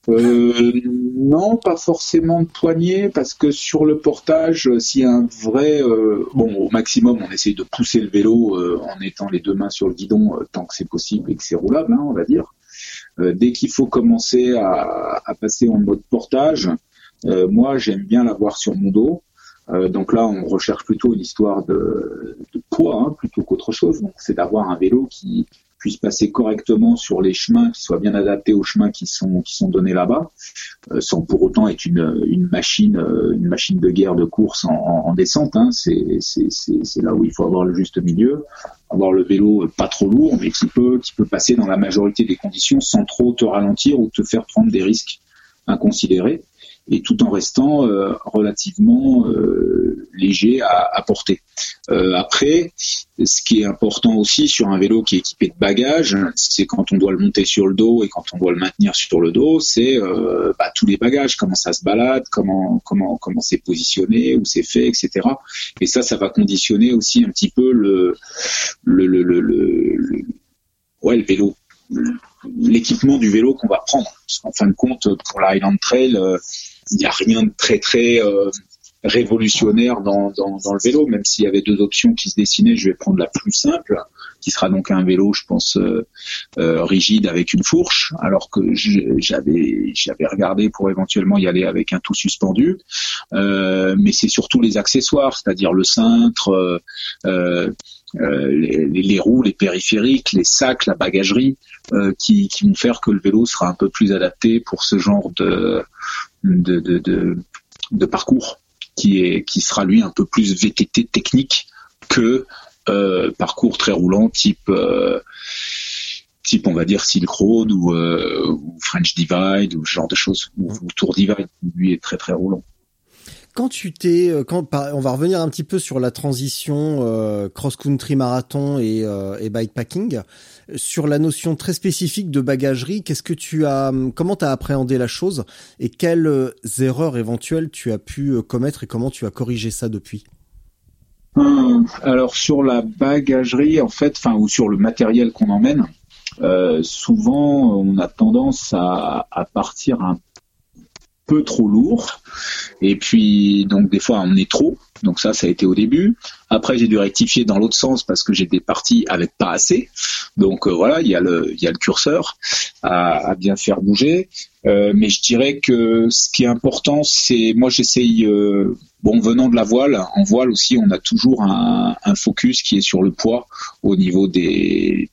Euh, non, pas forcément de poignées, parce que sur le portage, s'il y a un vrai, euh, bon, au maximum, on essaye de pousser le vélo euh, en étant les deux mains sur le guidon tant que c'est possible et que c'est roulable, hein, on va dire. Euh, dès qu'il faut commencer à, à, passer en mode portage, euh, moi j'aime bien l'avoir sur mon dos. Euh, donc là, on recherche plutôt une histoire de, de poids hein, plutôt qu'autre chose. C'est d'avoir un vélo qui puisse passer correctement sur les chemins, qui soit bien adapté aux chemins qui sont qui sont donnés là-bas, euh, sans pour autant être une, une machine une machine de guerre de course en, en, descente. Hein. C'est c'est là où il faut avoir le juste milieu avoir le vélo pas trop lourd, mais qui peut, qui peut passer dans la majorité des conditions sans trop te ralentir ou te faire prendre des risques inconsidérés, et tout en restant euh, relativement euh, léger à, porter. Euh, après, ce qui est important aussi sur un vélo qui est équipé de bagages, c'est quand on doit le monter sur le dos et quand on doit le maintenir sur le dos, c'est bah, tous les bagages, comment ça se balade, comment comment comment c'est positionné, où c'est fait, etc. Et ça, ça va conditionner aussi un petit peu le le le, le, le ouais le vélo l'équipement du vélo qu'on va prendre. Parce qu'en fin de compte, pour la Highland Trail, il n'y a rien de très très euh, révolutionnaire dans, dans, dans, le vélo, même s'il y avait deux options qui se dessinaient, je vais prendre la plus simple, qui sera donc un vélo, je pense, euh, euh rigide avec une fourche, alors que j'avais j'avais regardé pour éventuellement y aller avec un tout suspendu. Euh, mais c'est surtout les accessoires, c'est-à-dire le cintre, euh, les, les, roues, les périphériques, les sacs, la bagagerie, qui, qui vont faire que le vélo sera un peu plus adapté pour ce genre de, de, parcours qui sera lui un peu plus VTT technique que euh, parcours très roulant type euh, type on va dire Silk Road ou, euh, ou, French Divide ou ce genre de choses ou, Tour Divide lui est très très roulant. Quand tu t'es, euh, on va revenir un petit peu sur la transition euh, cross-country marathon et, euh, et bikepacking, sur la notion très spécifique de bagagerie, qu'est-ce que tu as, comment tu as appréhendé la chose et quelles erreurs éventuelles tu as pu commettre et comment tu as corrigé ça depuis? Alors sur la bagagerie, en fait, enfin ou sur le matériel qu'on emmène, souvent on a tendance à, à partir un peu trop lourd. Et puis, donc, des fois, on est trop. Donc ça, ça a été au début. Après, j'ai dû rectifier dans l'autre sens parce que j'étais parti avec pas assez. Donc euh, voilà, il y a le, il y a le curseur à, à bien faire bouger. Euh, mais je dirais que ce qui est important, c'est moi j'essaye, euh, bon venant de la voile, en voile aussi, on a toujours un, focus qui est sur le poids au niveau des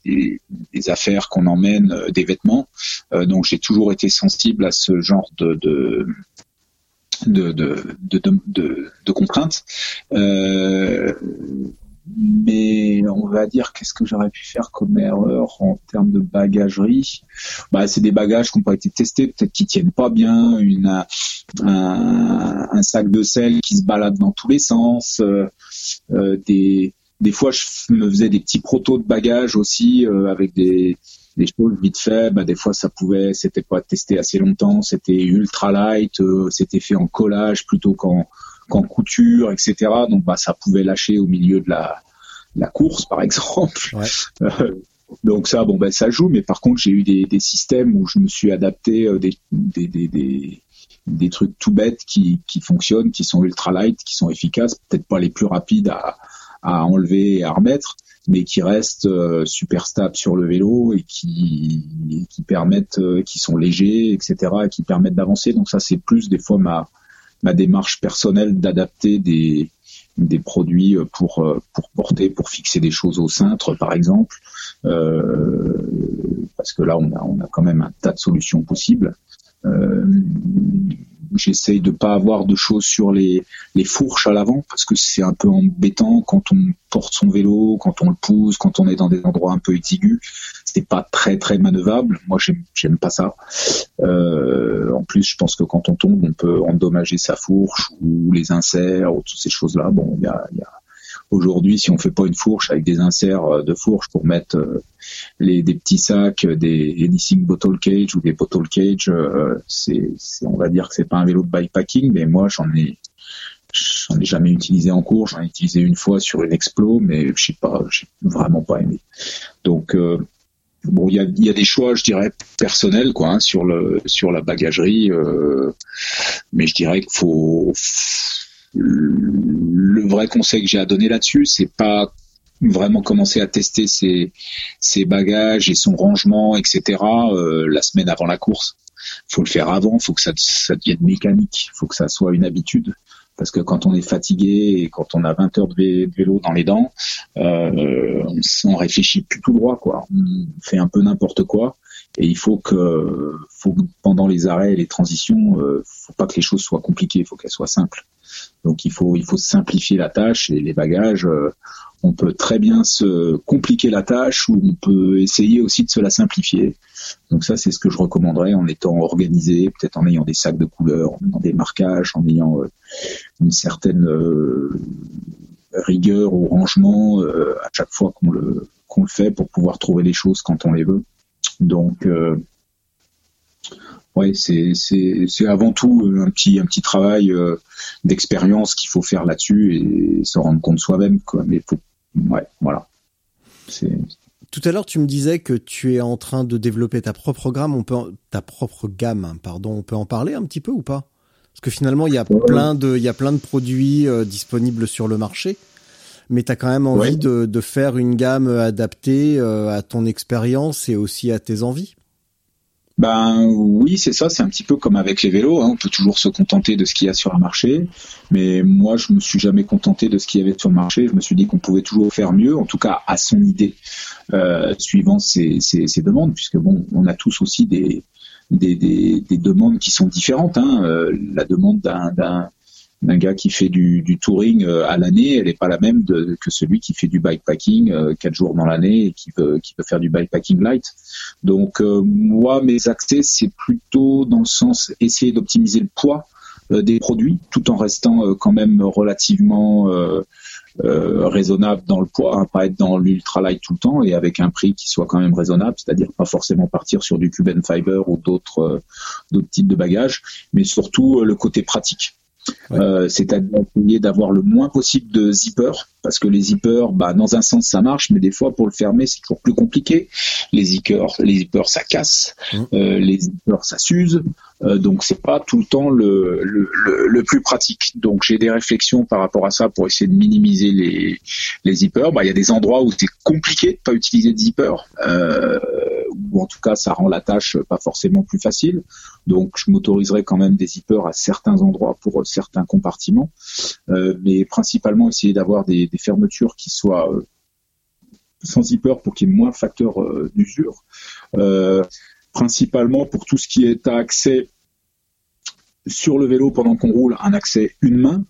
affaires qu'on emmène, euh, des vêtements. Euh, donc j'ai toujours été sensible à ce genre de, de de, de, de, de, de contraintes. Euh, mais on va dire qu'est-ce que j'aurais pu faire comme erreur en termes de bagagerie? Bah c'est des bagages qui n'ont pas été testés peut-être qui tiennent pas bien une un, un, sac de sel qui se balade dans tous les sens euh, euh, des des fois je me faisais des petits protos de bagages aussi euh, avec des des choses vite fait, bah, des fois ça pouvait, c'était pas testé assez longtemps, c'était ultra light, euh, c'était fait en collage plutôt qu'en qu'en couture, etc. Donc bah ça pouvait lâcher au milieu de la, la course par [laughs] exemple. Ouais. Euh, donc ça, bon ben ça joue, mais par contre j'ai eu des, des, systèmes où je me suis adapté euh, des, des, des, des, des trucs tout bêtes qui, qui fonctionnent, qui sont ultra light, qui sont efficaces, peut-être pas les plus rapides à, à enlever et à remettre, mais qui restent euh, super stables sur le vélo et qui, qui permettent, euh, qui sont légers, etc., et qui permettent d'avancer. Donc ça, c'est plus des fois ma, ma démarche personnelle d'adapter des, des produits pour euh, pour porter, pour fixer des choses au cintre, par exemple, euh, parce que là, on a on a quand même un tas de solutions possibles. Euh, J'essaye de pas avoir de choses sur les, les fourches à l'avant parce que c'est un peu embêtant quand on porte son vélo, quand on le pousse, quand on est dans des endroits un peu exigus. C'est pas très très manœuvrable. Moi, j'aime pas ça. Euh, en plus, je pense que quand on tombe, on peut endommager sa fourche ou les inserts ou toutes ces choses-là. Bon, il y a, y a Aujourd'hui, si on fait pas une fourche avec des inserts euh, de fourche pour mettre euh, les, des petits sacs, des anything bottle cage ou des bottle cage, euh, c'est, on va dire que c'est pas un vélo de bikepacking, mais moi j'en ai, j'en ai jamais utilisé en cours, j'en ai utilisé une fois sur une explo, mais je sais pas, j'ai vraiment pas aimé. Donc bon, il y a, des choix, je dirais personnels, quoi, hein, sur le sur la bagagerie, euh, mais je dirais qu'il faut le vrai conseil que j'ai à donner là-dessus, c'est pas vraiment commencer à tester ses, ses bagages et son rangement, etc. Euh, la semaine avant la course. Faut le faire avant, faut que ça, ça devienne mécanique, faut que ça soit une habitude. Parce que quand on est fatigué et quand on a 20 heures de vélo dans les dents, euh, on réfléchit plus tout droit, quoi. On fait un peu n'importe quoi. Et il faut que, faut que pendant les arrêts et les transitions, euh, faut pas que les choses soient compliquées, faut qu'elles soient simples. Donc il faut il faut simplifier la tâche et les bagages. Euh, on peut très bien se compliquer la tâche ou on peut essayer aussi de se la simplifier. Donc ça c'est ce que je recommanderais en étant organisé, peut-être en ayant des sacs de couleurs, en ayant des marquages, en ayant euh, une certaine euh, rigueur au rangement à chaque fois qu'on le qu'on le fait pour pouvoir trouver les choses quand on les veut. Donc ouais, c'est c'est avant tout un petit un petit travail euh, d'expérience qu'il faut faire là-dessus et se rendre compte soi-même quoi. Mais faut, ouais, voilà. C'est tout à l'heure, tu me disais que tu es en train de développer ta propre gamme. On peut ta propre gamme, pardon. On peut en parler un petit peu ou pas? Parce que finalement, il y a plein de il y a plein de produits euh, disponibles sur le marché, mais tu as quand même envie ouais. de, de faire une gamme adaptée euh, à ton expérience et aussi à tes envies. Ben oui, c'est ça. C'est un petit peu comme avec les vélos. Hein. On peut toujours se contenter de ce qu'il y a sur un marché, mais moi, je me suis jamais contenté de ce qu'il y avait sur le marché. Je me suis dit qu'on pouvait toujours faire mieux, en tout cas à son idée, euh, suivant ses, ses, demandes, puisque bon, on a tous aussi des des, des, des demandes qui sont différentes. Hein. Euh, la demande d'un d'un gars qui fait du, du touring euh, à l'année, elle n'est pas la même de, que celui qui fait du bikepacking euh, quatre jours dans l'année et qui veut, qui faire du bikepacking light. Donc euh, moi, mes accès, c'est plutôt dans le sens essayer d'optimiser le poids des produits, tout en restant quand même relativement raisonnable dans le poids, hein, pas être dans l'ultra light tout le temps et avec un prix qui soit quand même raisonnable, c'est-à-dire pas forcément partir sur du Cuban Fiber ou d'autres d'autres types de bagages, mais surtout le côté pratique. Euh, c'est-à-dire essayer d'avoir le moins possible de zipper, parce que les zippers, bah, dans un sens ça marche, mais des fois pour le fermer c'est toujours plus compliqué. Les zippers, les zippers ça casse, mmh. euh, les zippers ça s'use, euh, donc c'est pas tout le temps le, le, le, plus pratique. Donc j'ai des réflexions par rapport à ça pour essayer de minimiser les, les zippers. Bah, il y a des endroits où c'est compliqué de pas utiliser de zipper. Euh, ou en tout cas ça rend la tâche pas forcément plus facile. Donc je m'autoriserai quand même des zippers à certains endroits pour certains compartiments, euh, mais principalement essayer d'avoir des, fermetures qui soient euh, sans zipper pour qu'il y ait moins de facteurs euh, d'usure. principalement pour tout ce qui est à accès sur le vélo pendant qu'on roule, un accès une main.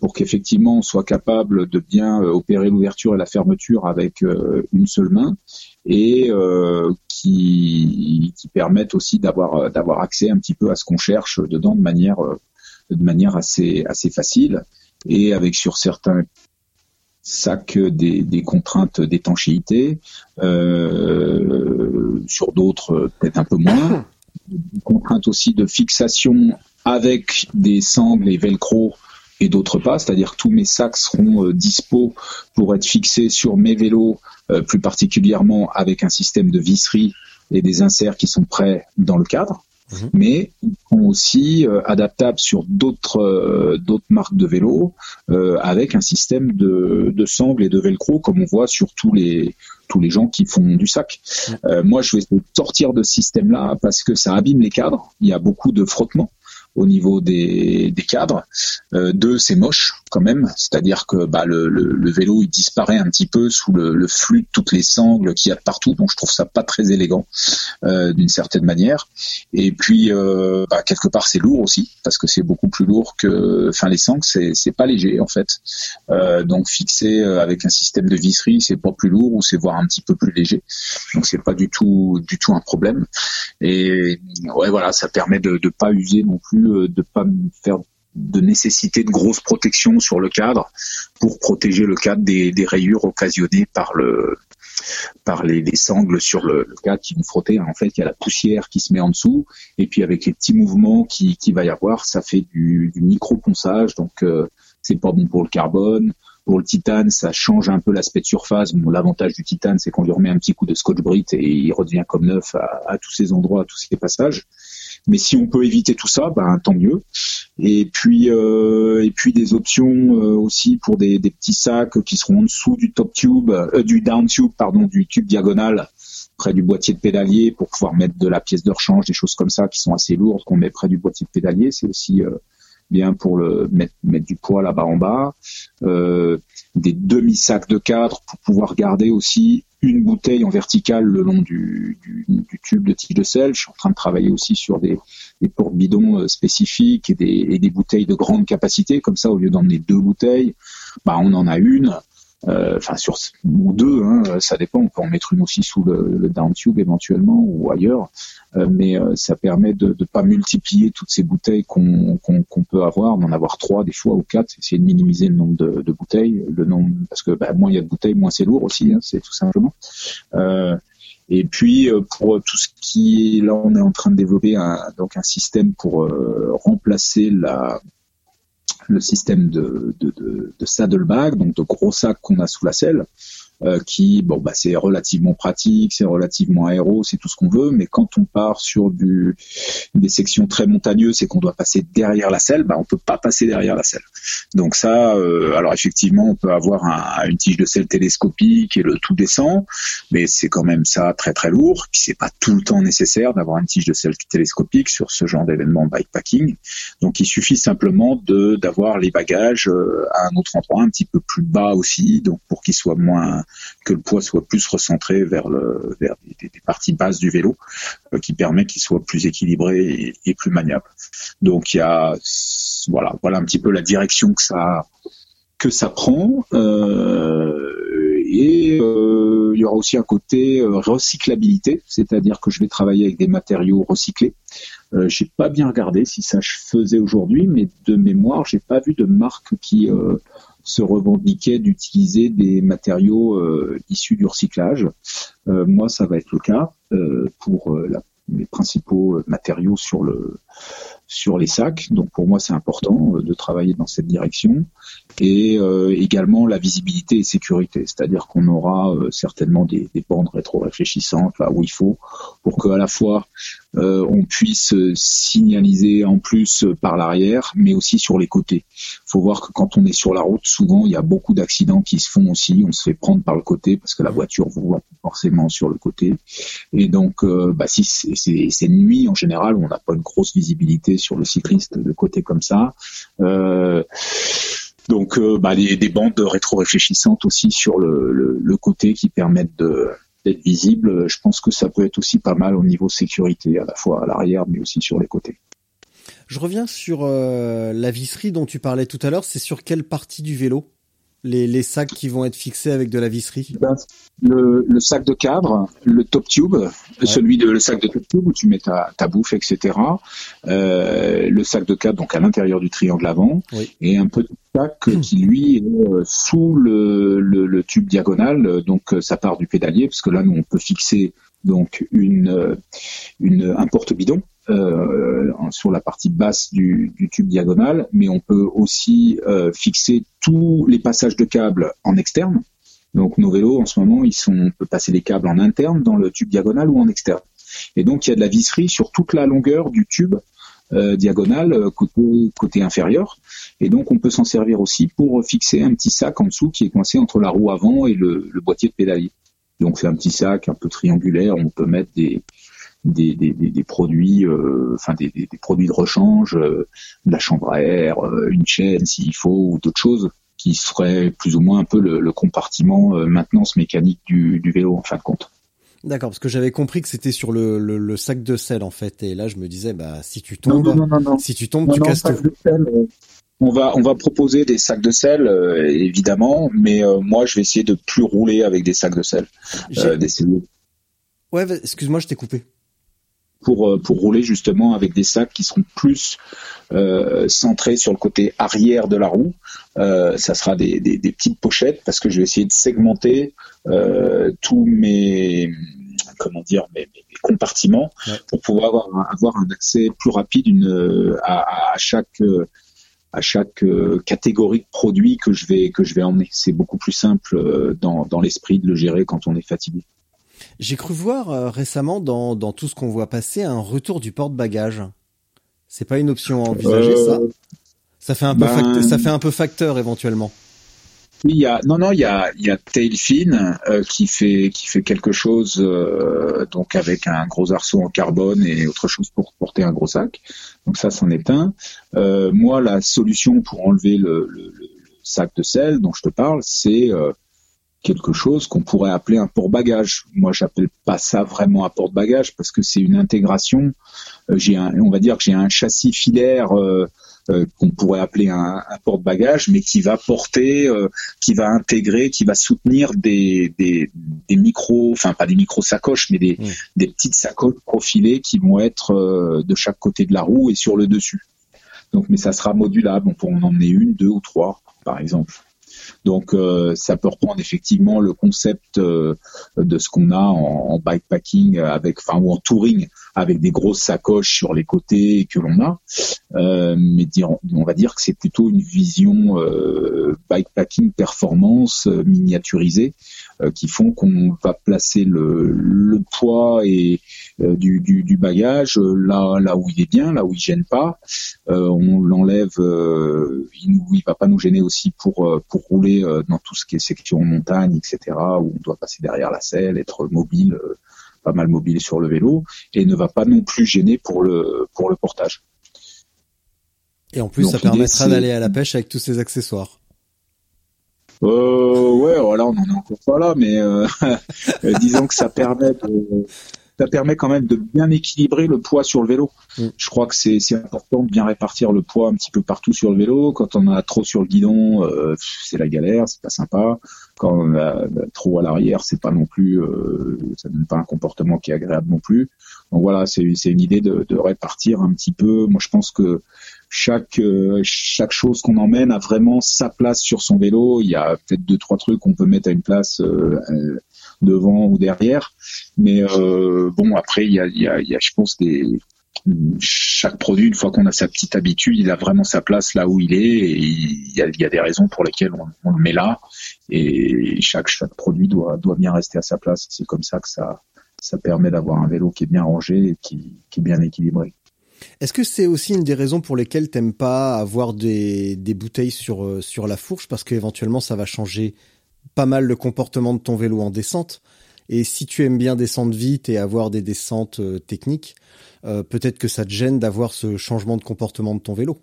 Pour qu'effectivement on soit capable de bien opérer l'ouverture et la fermeture avec une seule main et qui, qui permettent aussi d'avoir d'avoir accès un petit peu à ce qu'on cherche dedans de manière de manière assez assez facile et avec sur certains sacs des, des contraintes d'étanchéité, euh, sur d'autres peut-être un peu moins, [coughs] des contraintes aussi de fixation avec des sangles et velcro et d'autres pas, c'est-à-dire que tous mes sacs seront euh, dispo pour être fixés sur mes vélos, euh, plus particulièrement avec un système de visserie et des inserts qui sont prêts dans le cadre. Mhm. Mais ils sont aussi euh, adaptables sur d'autres euh, d'autres marques de vélos avec un système de, de sangle et de velcro comme on voit sur tous les tous les gens qui font du sac. Mhm. moi, je vais sortir de ce système-là parce que ça abîme les cadres. Il y a beaucoup de frottement au niveau des, des cadres. Euh, deux, c'est moche quand même, c'est-à-dire que bah, le, le, vélo il disparaît un petit peu sous le, flux de toutes les sangles qu'il y a de partout, donc je trouve ça pas très élégant euh, d'une certaine manière. Et puis euh, bah, quelque part c'est lourd aussi parce que c'est beaucoup plus lourd que, enfin les sangles c'est c'est pas léger en fait, donc fixé avec un système de visserie c'est pas plus lourd ou c'est voire un petit peu plus léger, donc c'est pas du tout du tout un problème. Et ouais voilà ça permet de de pas user non plus euh, de pas faire de nécessité de grosses protections sur le cadre pour protéger le cadre des, rayures occasionnées par le par les, sangles sur le, cadre qui vont frotter. En fait, il y a la poussière qui se met en dessous, et puis avec les petits mouvements qui, qui va y avoir, ça fait du, micro ponçage, donc euh, c'est pas bon pour le carbone. Pour le titane, ça change un peu l'aspect de surface. L'avantage du titane, c'est qu'on lui remet un petit coup de scotch brit et il redevient comme neuf à, à tous ces endroits, à tous ces passages. Mais si on peut éviter tout ça, ben tant mieux. Et puis euh, et puis des options euh, aussi pour des, des, petits sacs qui seront en dessous du top tube, euh, du down tube pardon, du tube diagonal près du boîtier de pédalier pour pouvoir mettre de la pièce de rechange, des choses comme ça qui sont assez lourdes qu'on met près du boîtier de pédalier. C'est aussi euh, bien pour le mettre, mettre du poids là-bas en bas. Euh, des demi-sacs de cadre pour pouvoir garder aussi une bouteille en verticale le long du, tube de tige de sel. Je suis en train de travailler aussi sur des, des portes bidons euh, spécifiques et des, bouteilles de grande capacité. Comme ça, au lieu d'emmener deux bouteilles, bah, on en a une. Euh, enfin sur ou deux, hein, ça dépend. On peut en mettre une aussi sous le, le down tube éventuellement ou ailleurs, euh, mais euh, ça permet de ne pas multiplier toutes ces bouteilles qu'on peut avoir, d'en avoir trois des fois ou quatre, essayer de minimiser le nombre de, de bouteilles, le nombre parce que bah, moins il y a de bouteilles, moins c'est lourd aussi, hein, c'est tout simplement. et puis pour tout ce qui est là, on est en train de développer un, donc un système pour remplacer la le système de, de, de, saddlebag, donc de gros sacs qu'on a sous la selle, euh, qui, bon, bah, c'est relativement pratique, c'est relativement aéro, c'est tout ce qu'on veut, mais quand on part sur du, des sections très montagneuses et qu'on doit passer derrière la selle, bah, on peut pas passer derrière la selle. Donc ça, euh, alors effectivement, on peut avoir un, une tige de selle télescopique et le tout descend, mais c'est quand même ça très très lourd, puis c'est pas tout le temps nécessaire d'avoir une tige de selle télescopique sur ce genre d'événement bikepacking. Donc il suffit simplement de d'avoir les bagages euh, à un autre endroit, un petit peu plus bas aussi, donc pour qu'ils soient moins que le poids soit plus recentré vers le vers des, parties basses du vélo, euh, qui permet qu'il soit plus équilibré et, plus maniable. Donc il y a voilà voilà un petit peu la direction que ça que ça prend. Euh, et euh, il y aura aussi un côté recyclabilité, c'est-à-dire que je vais travailler avec des matériaux recyclés. Euh, j'ai pas bien regardé si ça se faisait aujourd'hui, mais de mémoire, j'ai pas vu de marque qui se revendiquait d'utiliser des matériaux issus du recyclage. moi, ça va être le cas pour les principaux matériaux sur le sur les sacs. Donc pour moi, c'est important euh, de travailler dans cette direction. Et euh, également la visibilité et sécurité, c'est-à-dire qu'on aura euh, certainement des, des bandes rétro-réfléchissantes là où il faut, pour qu'à la fois on puisse signaliser en plus par l'arrière, mais aussi sur les côtés. Faut voir que quand on est sur la route, souvent il y a beaucoup d'accidents qui se font aussi. On se fait prendre par le côté parce que la voiture voit forcément sur le côté. Et donc, bah, si c'est nuit en général, on n'a pas une grosse visibilité sur le cycliste de côté comme ça. Euh, donc euh, bah, des bandes rétro-réfléchissantes aussi sur le, côté qui permettent d'être visibles. Je pense que ça peut être aussi pas mal au niveau sécurité, à la fois à l'arrière mais aussi sur les côtés. Je reviens sur euh, la visserie dont tu parlais tout à l'heure. C'est sur quelle partie du vélo? Les, sacs qui vont être fixés avec de la visserie? Ben, le, sac de cadre, le top tube, celui de le sac de top tube où tu mets ta, bouffe, etc. Euh, le sac de cadre donc à l'intérieur du triangle avant et un petit sac [clears throat] qui lui est euh, sous le, tube diagonal. Donc ça part du pédalier parce que là nous on peut fixer donc une, une un porte-bidon euh, sur la partie basse du, tube diagonal, mais on peut aussi euh, fixer tous les passages de câbles en externe. Donc nos vélos en ce moment, ils sont, on peut passer les câbles en interne dans le tube diagonal ou en externe. Et donc il y a de la visserie sur toute la longueur du tube euh, diagonal côté, côté inférieur. Et donc on peut s'en servir aussi pour fixer un petit sac en dessous qui est coincé entre la roue avant et le, le boîtier de pédalier. Donc c'est un petit sac un peu triangulaire, on peut mettre des, des, des, des, produits, euh, enfin des, des, produits de rechange, euh, de la chambre à air, euh, une chaîne s'il faut ou d'autres choses qui seraient plus ou moins un peu le, le compartiment maintenance mécanique du, du, vélo en fin de compte. D'accord, parce que j'avais compris que c'était sur le, le, le, sac de sel en fait, et là je me disais bah si tu tombes, non, non, non, si tu tombes, tu casses tout. on va on va proposer des sacs de sel évidemment, mais moi je vais essayer de plus rouler avec des sacs de sel. Ouais, excuse-moi, je t'ai coupé pour, euh, pour rouler justement avec des sacs qui seront plus euh, centrés sur le côté arrière de la roue. Euh, ça sera des, des, des, petites pochettes parce que je vais essayer de segmenter euh, tous mes comment dire mes, mes compartiments pour pouvoir avoir, avoir, un accès plus rapide une, à, à chaque à chaque catégorie de produits que je vais que je vais emmener. C'est beaucoup plus simple dans, dans l'esprit de le gérer quand on est fatigué. J'ai cru voir euh, récemment dans, dans tout ce qu'on voit passer un retour du porte-bagages. C'est pas une option à envisager ça euh, Ça? Fait un peu ben, ça fait un peu facteur éventuellement. Oui, il y a non non il y a il y a Tailfin euh, qui fait qui fait quelque chose donc avec un gros arceau en carbone et autre chose pour porter un gros sac. Donc ça c'en est un. moi la solution pour enlever le, le, le, sac de sel dont je te parle c'est quelque chose qu'on pourrait appeler un porte-bagages. Moi, j'appelle pas ça vraiment un porte-bagages parce que c'est une intégration. Euh, j'ai un, on va dire que j'ai un châssis filaire euh, euh, qu'on pourrait appeler un, un porte-bagages, mais qui va porter, qui va intégrer, qui va soutenir des, des, des micros, enfin pas des micros sacoches, mais des, mmh. des petites sacoches profilées qui vont être de chaque côté de la roue et sur le dessus. Donc, mais ça sera modulable. On pourra en emmener une, deux ou trois, par exemple. Donc euh, ça peut reprendre effectivement le concept euh, de ce qu'on a en, bikepacking avec, enfin ou en touring avec des grosses sacoches sur les côtés que l'on a, euh, mais dire, on va dire que c'est plutôt une vision bikepacking performance miniaturisée qui font qu'on va placer le, le poids et euh, du, du, du, bagage euh, là là où il est bien, là où il gêne pas. Euh, on l'enlève, il, il va pas nous gêner aussi pour pour rouler dans tout ce qui est section montagne, etc. où on doit passer derrière la selle, être mobile, pas mal mobile sur le vélo, et ne va pas non plus gêner pour le pour le portage. Et en plus, ça permettra d'aller à la pêche avec tous ces accessoires. Euh, ouais, voilà, on en est encore pas là, mais euh, [laughs] disons que ça permet de, ça permet quand même de bien équilibrer le poids sur le vélo. Mm. Je crois que c'est important de bien répartir le poids un petit peu partout sur le vélo. Quand on a trop sur le guidon, euh, c'est la galère, c'est pas sympa. Quand on a trop à l'arrière, c'est pas non plus, euh, ça donne pas un comportement qui est agréable non plus. Donc voilà, c'est une idée de, de, répartir un petit peu. Moi, je pense que chaque euh, chaque chose qu'on emmène a vraiment sa place sur son vélo. Il y a peut-être deux trois trucs qu'on peut mettre à une place euh, devant ou derrière. Mais euh, bon, après, il y a, je pense, des chaque produit, une fois qu'on a sa petite habitude, il a vraiment sa place là où il est. Et il y a, des raisons pour lesquelles on, on, le met là. Et chaque, chaque produit doit, doit bien rester à sa place. C'est comme ça que ça, ça permet d'avoir un vélo qui est bien rangé et qui, qui est bien équilibré. Est-ce que c'est aussi une des raisons pour lesquelles t'aimes pas avoir des, des bouteilles sur, euh, sur la fourche? Parce qu'éventuellement ça va changer pas mal le comportement de ton vélo en descente. Et si tu aimes bien descendre vite et avoir des descentes euh, techniques, euh, peut-être que ça te gêne d'avoir ce changement de comportement de ton vélo.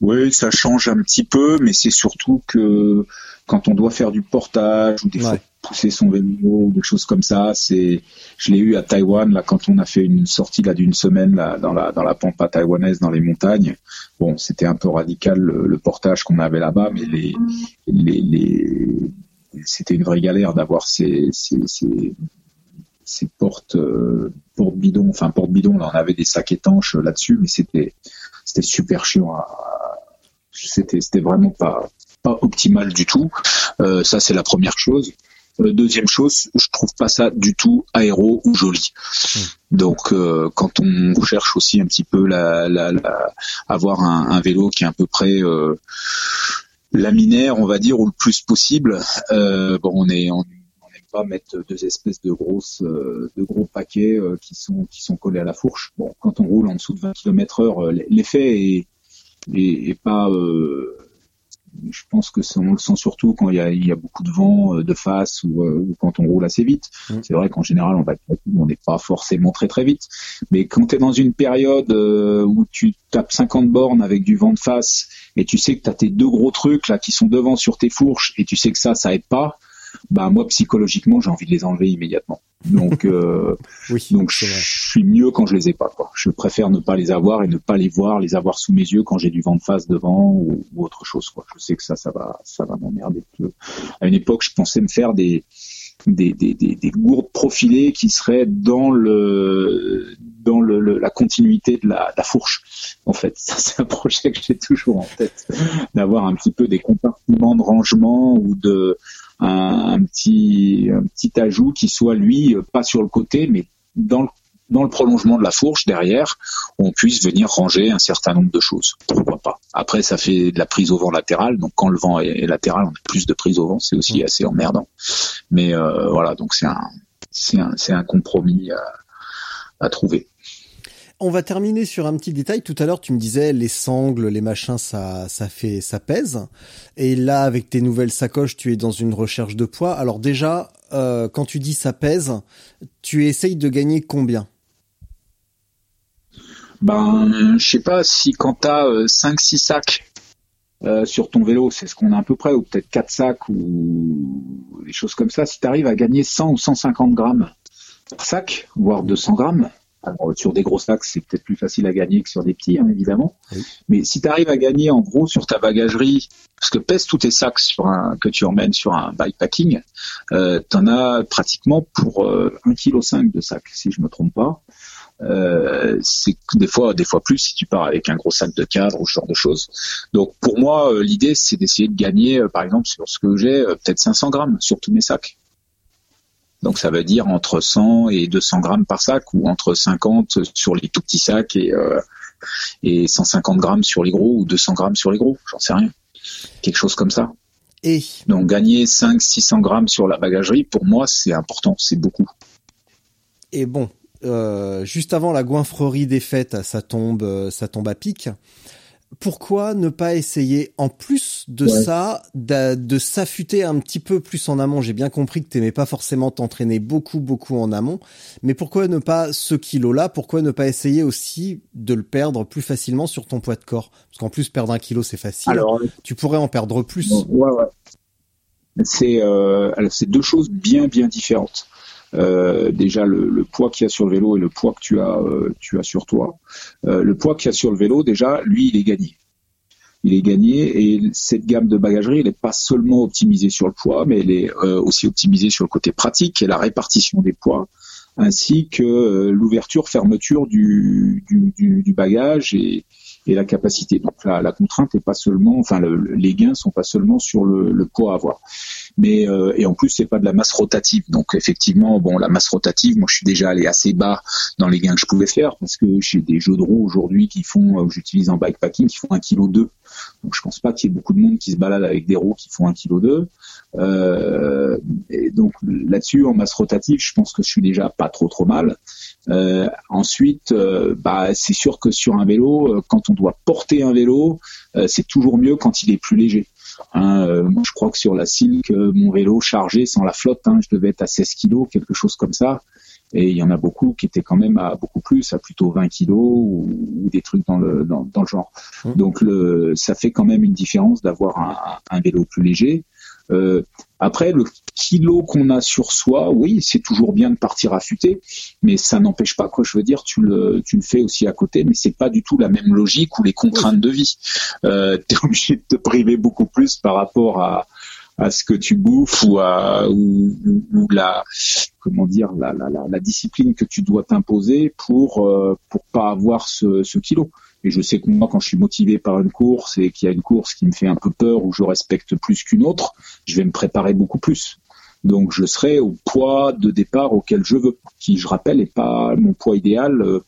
Oui, ça change un petit peu, mais c'est surtout que quand on doit faire du portage ou des fois pousser son vélo ou des choses comme ça, c'est, je l'ai eu à Taïwan là quand on a fait une sortie là d'une semaine là dans la dans la pampa taïwanaise dans les montagnes. Bon, c'était un peu radical le, portage qu'on avait là-bas, mais les les, les c'était une vraie galère d'avoir ces, ces, ces ces portes euh, bidons, enfin portes bidons, là on avait des sacs étanches là-dessus, mais c'était c'était super chiant. C'était c'était vraiment pas pas optimal du tout. Euh, ça c'est la première chose. Euh, deuxième chose, je trouve pas ça du tout aéro ou joli. Hmm. Donc euh, quand on cherche aussi un petit peu la, la, la avoir un, un, vélo qui est à peu près euh, laminaire, on va dire, ou le plus possible. Euh, bon, on est on, pas mettre deux espèces de grosses euh, de gros paquets euh, qui sont qui sont collés à la fourche. Bon, quand on roule en dessous de 20 km heure, l'effet est, est, est pas je pense que on le sent surtout quand il y a, il y a beaucoup de vent de face ou, ou, quand on roule assez vite. Mmh. C'est vrai qu'en général, on va on n'est pas forcément très très vite. Mais quand tu es dans une période où tu tapes 50 bornes avec du vent de face et tu sais que tu as tes deux gros trucs là qui sont devant sur tes fourches et tu sais que ça, ça aide pas, bah moi psychologiquement j'ai envie de les enlever immédiatement. Donc, euh, [laughs] oui, donc je suis mieux quand je les ai pas. Quoi. Je préfère ne pas les avoir et ne pas les voir, les avoir sous mes yeux quand j'ai du vent de face devant ou, ou, autre chose. Quoi. Je sais que ça, ça va, ça va m'emmerder. À une époque, je pensais me faire des des, des, des, des gourdes profilées qui seraient dans le dans le, le, la continuité de la, la, fourche. En fait, [laughs] ça c'est un projet que j'ai toujours en tête, d'avoir un petit peu des compartiments de rangement ou de un, un, petit un petit ajout qui soit lui pas sur le côté, mais dans le dans le prolongement de la fourche derrière, on puisse venir ranger un certain nombre de choses. Pourquoi pas Après, ça fait de la prise au vent latérale, donc quand le vent est, latéral, on a plus de prise au vent, c'est aussi assez emmerdant. Mais euh, voilà, donc c'est un c'est un, un compromis à, à trouver. On va terminer sur un petit détail. Tout à l'heure, tu me disais les sangles, les machins, ça, ça fait, ça pèse. Et là, avec tes nouvelles sacoches, tu es dans une recherche de poids. Alors déjà, euh, quand tu dis ça pèse, tu essayes de gagner combien? Ben, je sais pas si quand t'as euh, 5-6 sacs euh, sur ton vélo, c'est ce qu'on a à peu près, ou peut-être 4 sacs ou des choses comme ça, si tu arrives à gagner 100 ou 150 grammes par sac, voire 200 grammes, alors, sur des gros sacs, c'est peut-être plus facile à gagner que sur des petits, hein, évidemment. Oui. Mais si tu arrives à gagner en gros sur ta bagagerie, parce que pèse tous tes sacs sur un, que tu emmènes sur un bikepacking, euh, tu en as pratiquement pour euh, 1,5 kg de sac, si je me trompe pas. Euh, c'est des fois des fois plus si tu pars avec un gros sac de cadre ou ce genre de choses. Donc pour moi euh, l'idée c'est d'essayer de gagner euh, par exemple sur ce que j'ai peut-être 500 grammes sur tous mes sacs. Donc ça veut dire entre 100 et 200 grammes par sac ou entre 50 sur les tout petits sacs et, euh, et 150 grammes sur les gros ou 200 grammes sur les gros, j'en sais rien. Quelque chose comme ça. Et? Donc gagner 500-600 grammes sur la bagagerie, pour moi c'est important, c'est beaucoup. Et bon, euh, juste avant la goinfrerie des fêtes, ça tombe, euh, ça tombe à pic. Pourquoi ne pas essayer, en plus de ouais. ça, de, de s'affûter un petit peu plus en amont? J'ai bien compris que t'aimais pas forcément t'entraîner beaucoup, beaucoup en amont, mais pourquoi ne pas ce kilo-là? Pourquoi ne pas essayer aussi de le perdre plus facilement sur ton poids de corps? Parce qu'en plus, perdre un kilo, c'est facile. Alors, tu pourrais en perdre plus. Ouais, ouais. C'est euh, deux choses bien, bien différentes. Euh, déjà le, poids qu'il y a sur le vélo et le poids que tu as, tu as sur toi. le poids qu'il y a sur le vélo, déjà, lui, il est gagné. Il est gagné et cette gamme de bagagerie, elle n'est pas seulement optimisée sur le poids, mais elle est aussi optimisée sur le côté pratique et la répartition des poids ainsi que l'ouverture-fermeture du, du, du, du, bagage et, et la capacité. Donc la, la contrainte est pas seulement, enfin les gains sont pas seulement sur le, le poids à avoir, mais euh, et en plus c'est pas de la masse rotative. Donc effectivement, bon la masse rotative, moi je suis déjà allé assez bas dans les gains que je pouvais faire parce que j'ai des jeux de roues aujourd'hui qui font, euh, j'utilise en bikepacking, qui font un kilo deux. Donc je pense pas qu'il y ait beaucoup de monde qui se balade avec des roues qui font un kilo deux. Euh, et donc là-dessus en masse rotative, je pense que je suis déjà pas trop trop mal. Euh, ensuite, euh, bah, c'est sûr que sur un vélo, euh, quand on doit porter un vélo, c'est toujours mieux quand il est plus léger. Hein, moi, je crois que sur la Silk, mon vélo chargé sans la flotte, hein, je devais être à 16 kg, quelque chose comme ça. Et il y en a beaucoup qui étaient quand même à beaucoup plus, à plutôt 20 kilos ou, des trucs dans le, dans, dans le genre. Mmh. Donc le, ça fait quand même une différence d'avoir un, un, vélo plus léger. Euh, après, le kilo qu'on a sur soi, oui, c'est toujours bien de partir affûté, mais ça n'empêche pas, quoi. Je veux dire, tu le, tu le fais aussi à côté, mais c'est pas du tout la même logique ou les contraintes de vie. Euh, tu es [laughs] obligé de te priver beaucoup plus par rapport à, à ce que tu bouffes ou à ou, ou la comment dire la, la, la, discipline que tu dois t'imposer pour euh, pour pas avoir ce, ce kilo. Et je sais que moi, quand je suis motivé par une course et qu'il y a une course qui me fait un peu peur ou je respecte plus qu'une autre, je vais me préparer beaucoup plus. Donc je serai au poids de départ auquel je veux, qui je rappelle n'est pas mon poids idéal. Euh,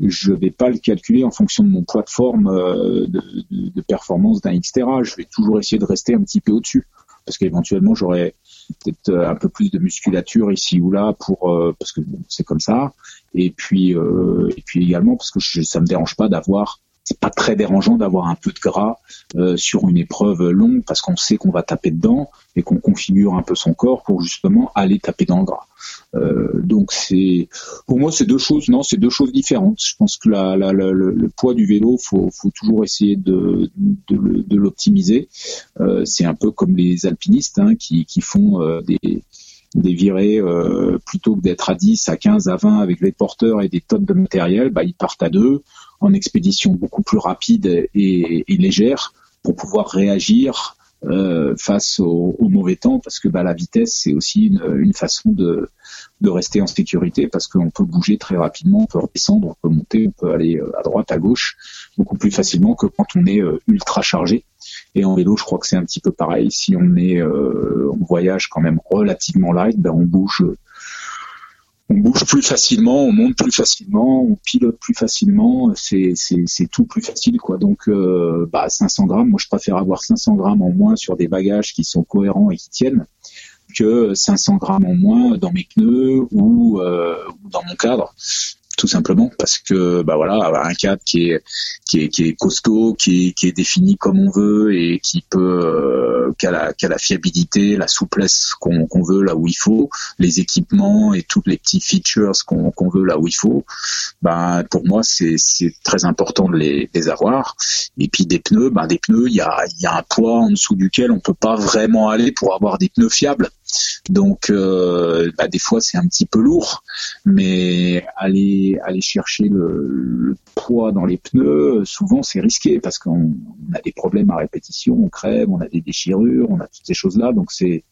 je vais pas le calculer en fonction de mon poids de forme euh, de, de, performance d'un Xterra. Je vais toujours essayer de rester un petit peu au-dessus parce qu'éventuellement j'aurais peut-être euh, un peu plus de musculature ici ou là pour parce que bon, c'est comme ça. Et puis euh, et puis également parce que je, ça me dérange pas d'avoir c'est pas très dérangeant d'avoir un peu de gras euh, sur une épreuve longue parce qu'on sait qu'on va taper dedans et qu'on configure un peu son corps pour justement aller taper dans le gras. Euh, donc c'est pour moi c'est deux choses non c'est deux choses différentes. Je pense que la, la, la, le, poids du vélo faut, faut toujours essayer de, de, de l'optimiser. Euh, c'est un peu comme les alpinistes hein, qui, qui font euh, des des virées euh, plutôt que d'être à 10, à 15, à 20 avec des porteurs et des tonnes de matériel, bah, ils partent à deux en expédition beaucoup plus rapide et, et légère pour pouvoir réagir euh, face au, mauvais temps parce que bah, la vitesse c'est aussi une, une façon de, de, rester en sécurité parce qu'on peut bouger très rapidement, on peut redescendre, on peut monter, on peut aller euh, à droite, à gauche beaucoup plus facilement que quand on est euh, ultra chargé. Et en vélo, je crois que c'est un petit peu pareil. Si on est, euh, on voyage quand même relativement light, ben on bouge, on bouge plus facilement, on monte plus facilement, on pilote plus facilement. C'est tout plus facile quoi. Donc euh, bah 500 grammes, moi je préfère avoir 500 grammes en moins sur des bagages qui sont cohérents et qui tiennent que 500 grammes en moins dans mes pneus ou, euh, ou dans mon cadre tout simplement parce que bah voilà un cadre qui est qui est, qui est costaud qui est, qui est défini comme on veut et qui peut euh, qui, a la, la fiabilité la souplesse qu'on qu'on veut là où il faut les équipements et tous les petits features qu'on qu'on veut là où il faut bah pour moi c'est c'est très important de les, les avoir. Et puis des pneus bah des pneus il y a il y a un poids en dessous duquel on peut pas vraiment aller pour avoir des pneus fiables donc euh, bah, des fois c'est un petit peu lourd, mais aller aller chercher le, poids dans les pneus, souvent c'est risqué parce qu'on a des problèmes à répétition, on crève, on a des déchirures, on a toutes ces choses-là. Donc c'est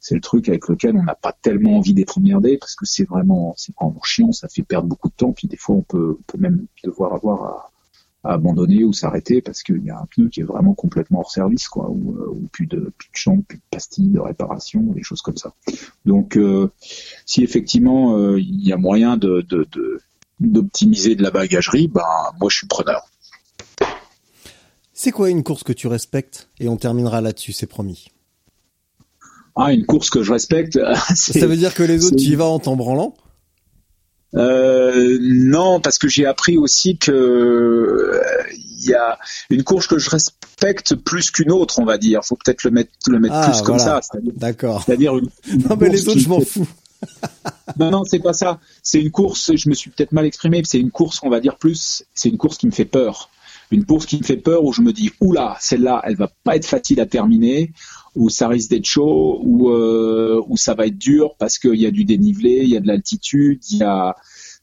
c'est le truc avec lequel on n'a pas tellement envie d'être emmerdé parce que c'est vraiment c'est vraiment chiant, ça fait perdre beaucoup de temps, puis des fois on peut, on peut même devoir avoir à abandonner ou s'arrêter parce qu'il y a un pneu qui est vraiment complètement hors service, quoi, ou, euh, plus de plus de champ, plus de pastilles de réparation, des choses comme ça. Donc, euh, si effectivement euh, il y a moyen de, d'optimiser de, la bagagerie, ben moi je suis preneur. C'est quoi une course que tu respectes? Et on terminera là-dessus, c'est promis. Ah, une course que je respecte. [laughs] Ça veut dire que les autres, tu y vas en t'en branlant? Euh, non, parce que j'ai appris aussi que il y a une course que je respecte plus qu'une autre, on va dire. Faut peut-être le mettre, le mettre ah, plus comme ça. D'accord. C'est-à-dire [laughs] une, non, mais les autres, je m'en fous. [laughs] non, non, c'est pas ça. C'est une course. Je me suis peut-être mal exprimé. C'est une course, on va dire plus. C'est une course qui me fait peur. Une course qui me fait peur où je me dis, oula, celle-là, elle va pas être facile à terminer, où ça risque d'être chaud, où, euh, ça va être dur parce qu'il y a du dénivelé, il y a de l'altitude, il y a,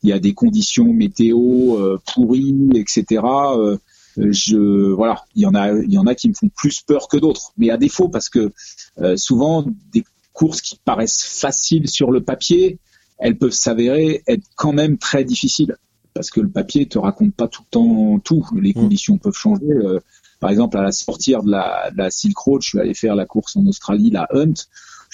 il y a des conditions météo euh, pourries, etc. Euh, je voilà, il y en a, il y en a qui me font plus peur que d'autres, mais à défaut parce que euh, souvent des courses qui paraissent faciles sur le papier, elles peuvent s'avérer être quand même très difficiles parce que le papier te raconte pas tout le temps tout. Les mmh. conditions peuvent changer. par exemple, à la sortir de la, de la Silk Road, je suis allé faire la course en Australie, la Hunt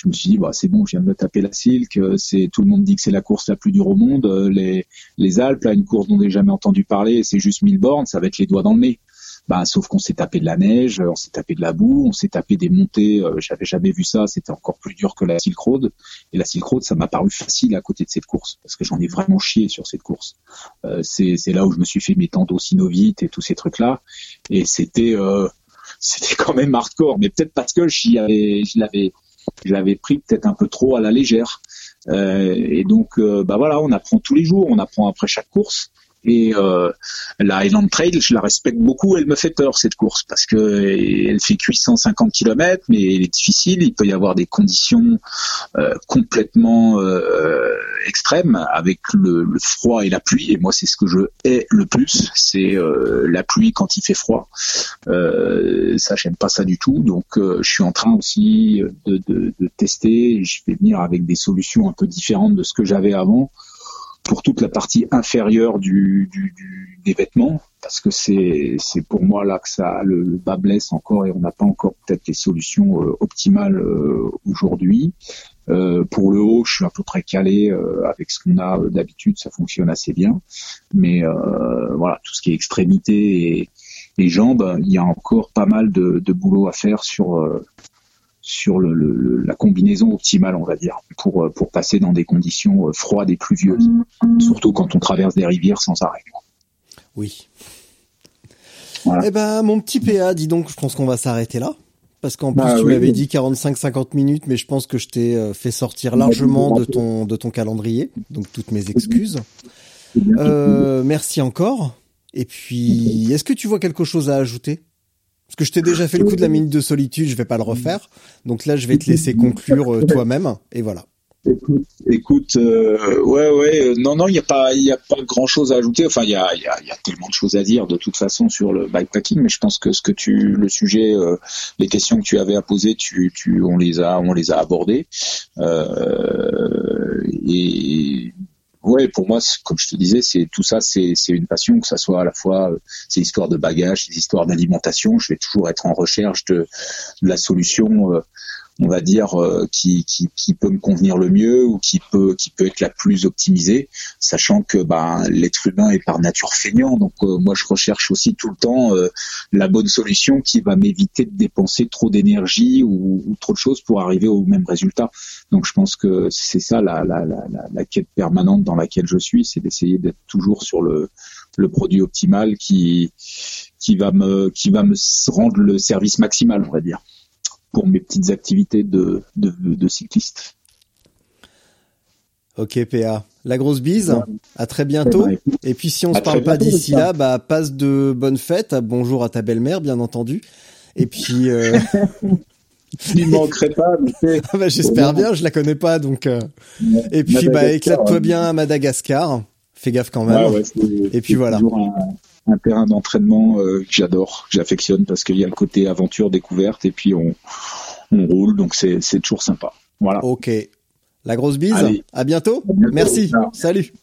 je me suis dit bah c'est bon, je viens de me taper la Silk, euh, c'est tout le monde dit que c'est la course la plus dure au monde, euh, les les Alpes, là une course dont j'ai jamais entendu parler, c'est juste 1000 bornes, ça va être les doigts dans le nez. Bah, sauf qu'on s'est tapé de la neige, on s'est tapé de la boue, on s'est tapé des montées, euh, j'avais jamais vu ça, c'était encore plus dur que la Silk Road. Et la Silk Road, ça m'a paru facile à côté de cette course, parce que j'en ai vraiment chié sur cette course. Euh, c'est là où je me suis fait mes tendocinovite et tous ces trucs-là. Et c'était euh, [laughs] c'était quand même hardcore, mais peut-être parce que j'y avais, je l'avais je l'avais pris peut-être un peu trop à la légère. Euh, et donc, euh, bah voilà, on apprend tous les jours, on apprend après chaque course. Et euh, la Highland Trail, je la respecte beaucoup. Elle me fait peur cette course parce que elle fait 850 km, mais elle est difficile. Il peut y avoir des conditions euh, complètement euh, extrêmes avec le, froid et la pluie. Et moi, c'est ce que je hais le plus, c'est euh, la pluie quand il fait froid. Euh, ça, j'aime pas ça du tout. Donc, euh, je suis en train aussi de, de, de tester. Je vais venir avec des solutions un peu différentes de ce que j'avais avant pour toute la partie inférieure du, du, du des vêtements, parce que c'est c'est pour moi là que ça le, le bas blesse encore et on n'a pas encore peut-être les solutions euh, optimales euh, aujourd'hui. Euh, pour le haut, je suis à peu près calé euh, avec ce qu'on a d'habitude, ça fonctionne assez bien. Mais voilà, tout ce qui est extrémité et, et jambes, il y a encore pas mal de, de boulot à faire sur sur le, le, la combinaison optimale, on va dire, pour, pour passer dans des conditions euh, froides et pluvieuses, surtout quand on traverse des rivières sans arrêt. Oui. Voilà. Eh ben, mon petit PA, dis donc, je pense qu'on va s'arrêter là. Parce qu'en plus, bah, tu oui, m'avais oui. dit 45-50 minutes, mais je pense que je t'ai euh, fait sortir largement de ton, de ton calendrier. Donc, toutes mes excuses. Euh, merci encore. Et puis, est-ce que tu vois quelque chose à ajouter? Parce que je t'ai déjà fait le coup de la minute de solitude, je vais pas le refaire. Donc là, je vais te laisser conclure euh, toi-même. Et voilà. Écoute, écoute euh, ouais, ouais, euh, non, non, il n'y a pas, il a pas grand chose à ajouter. Enfin, il y a, y, y a tellement de choses à dire de toute façon sur le bikepacking, mais je pense que ce que tu, le sujet, euh, les questions que tu avais à poser, tu, tu, on les a, on les a abordées. Euh, et ouais, pour moi, comme je te disais, c'est tout ça, c'est une passion, que ça soit à la fois, euh, c'est histoire de bagages, c'est histoire d'alimentation. Je vais toujours être en recherche de, de la solution euh, on va dire, euh, qui, qui, qui, peut me convenir le mieux ou qui peut, qui peut être la plus optimisée, sachant que ben, l'être humain est par nature feignant. Donc euh, moi, je recherche aussi tout le temps euh, la bonne solution qui va m'éviter de dépenser trop d'énergie ou, ou, trop de choses pour arriver au même résultat. Donc je pense que c'est ça la, la, la, la, quête permanente dans laquelle je suis, c'est d'essayer d'être toujours sur le, le produit optimal qui, qui va me, qui va me rendre le service maximal, on va dire pour mes petites activités de, de, de cycliste. Ok PA, la grosse bise, à très bientôt. Et puis si on se parle pas d'ici là, bah passe de bonnes fêtes, bonjour à ta belle-mère bien entendu. Et puis euh... [laughs] Il manquerait pas. Ah [laughs] bah, J'espère bien, je la connais pas donc. Euh... Et puis bah éclate-toi bien à Madagascar. Fais gaffe quand même. Ouais, Et puis voilà. Un, un, terrain d'entraînement euh, que j'adore, que j'affectionne parce qu'il y a le côté aventure, découverte et puis on, on roule donc c'est toujours sympa. Voilà. Ok. La grosse bise. Allez. À bientôt. À bientôt. Merci. Salut.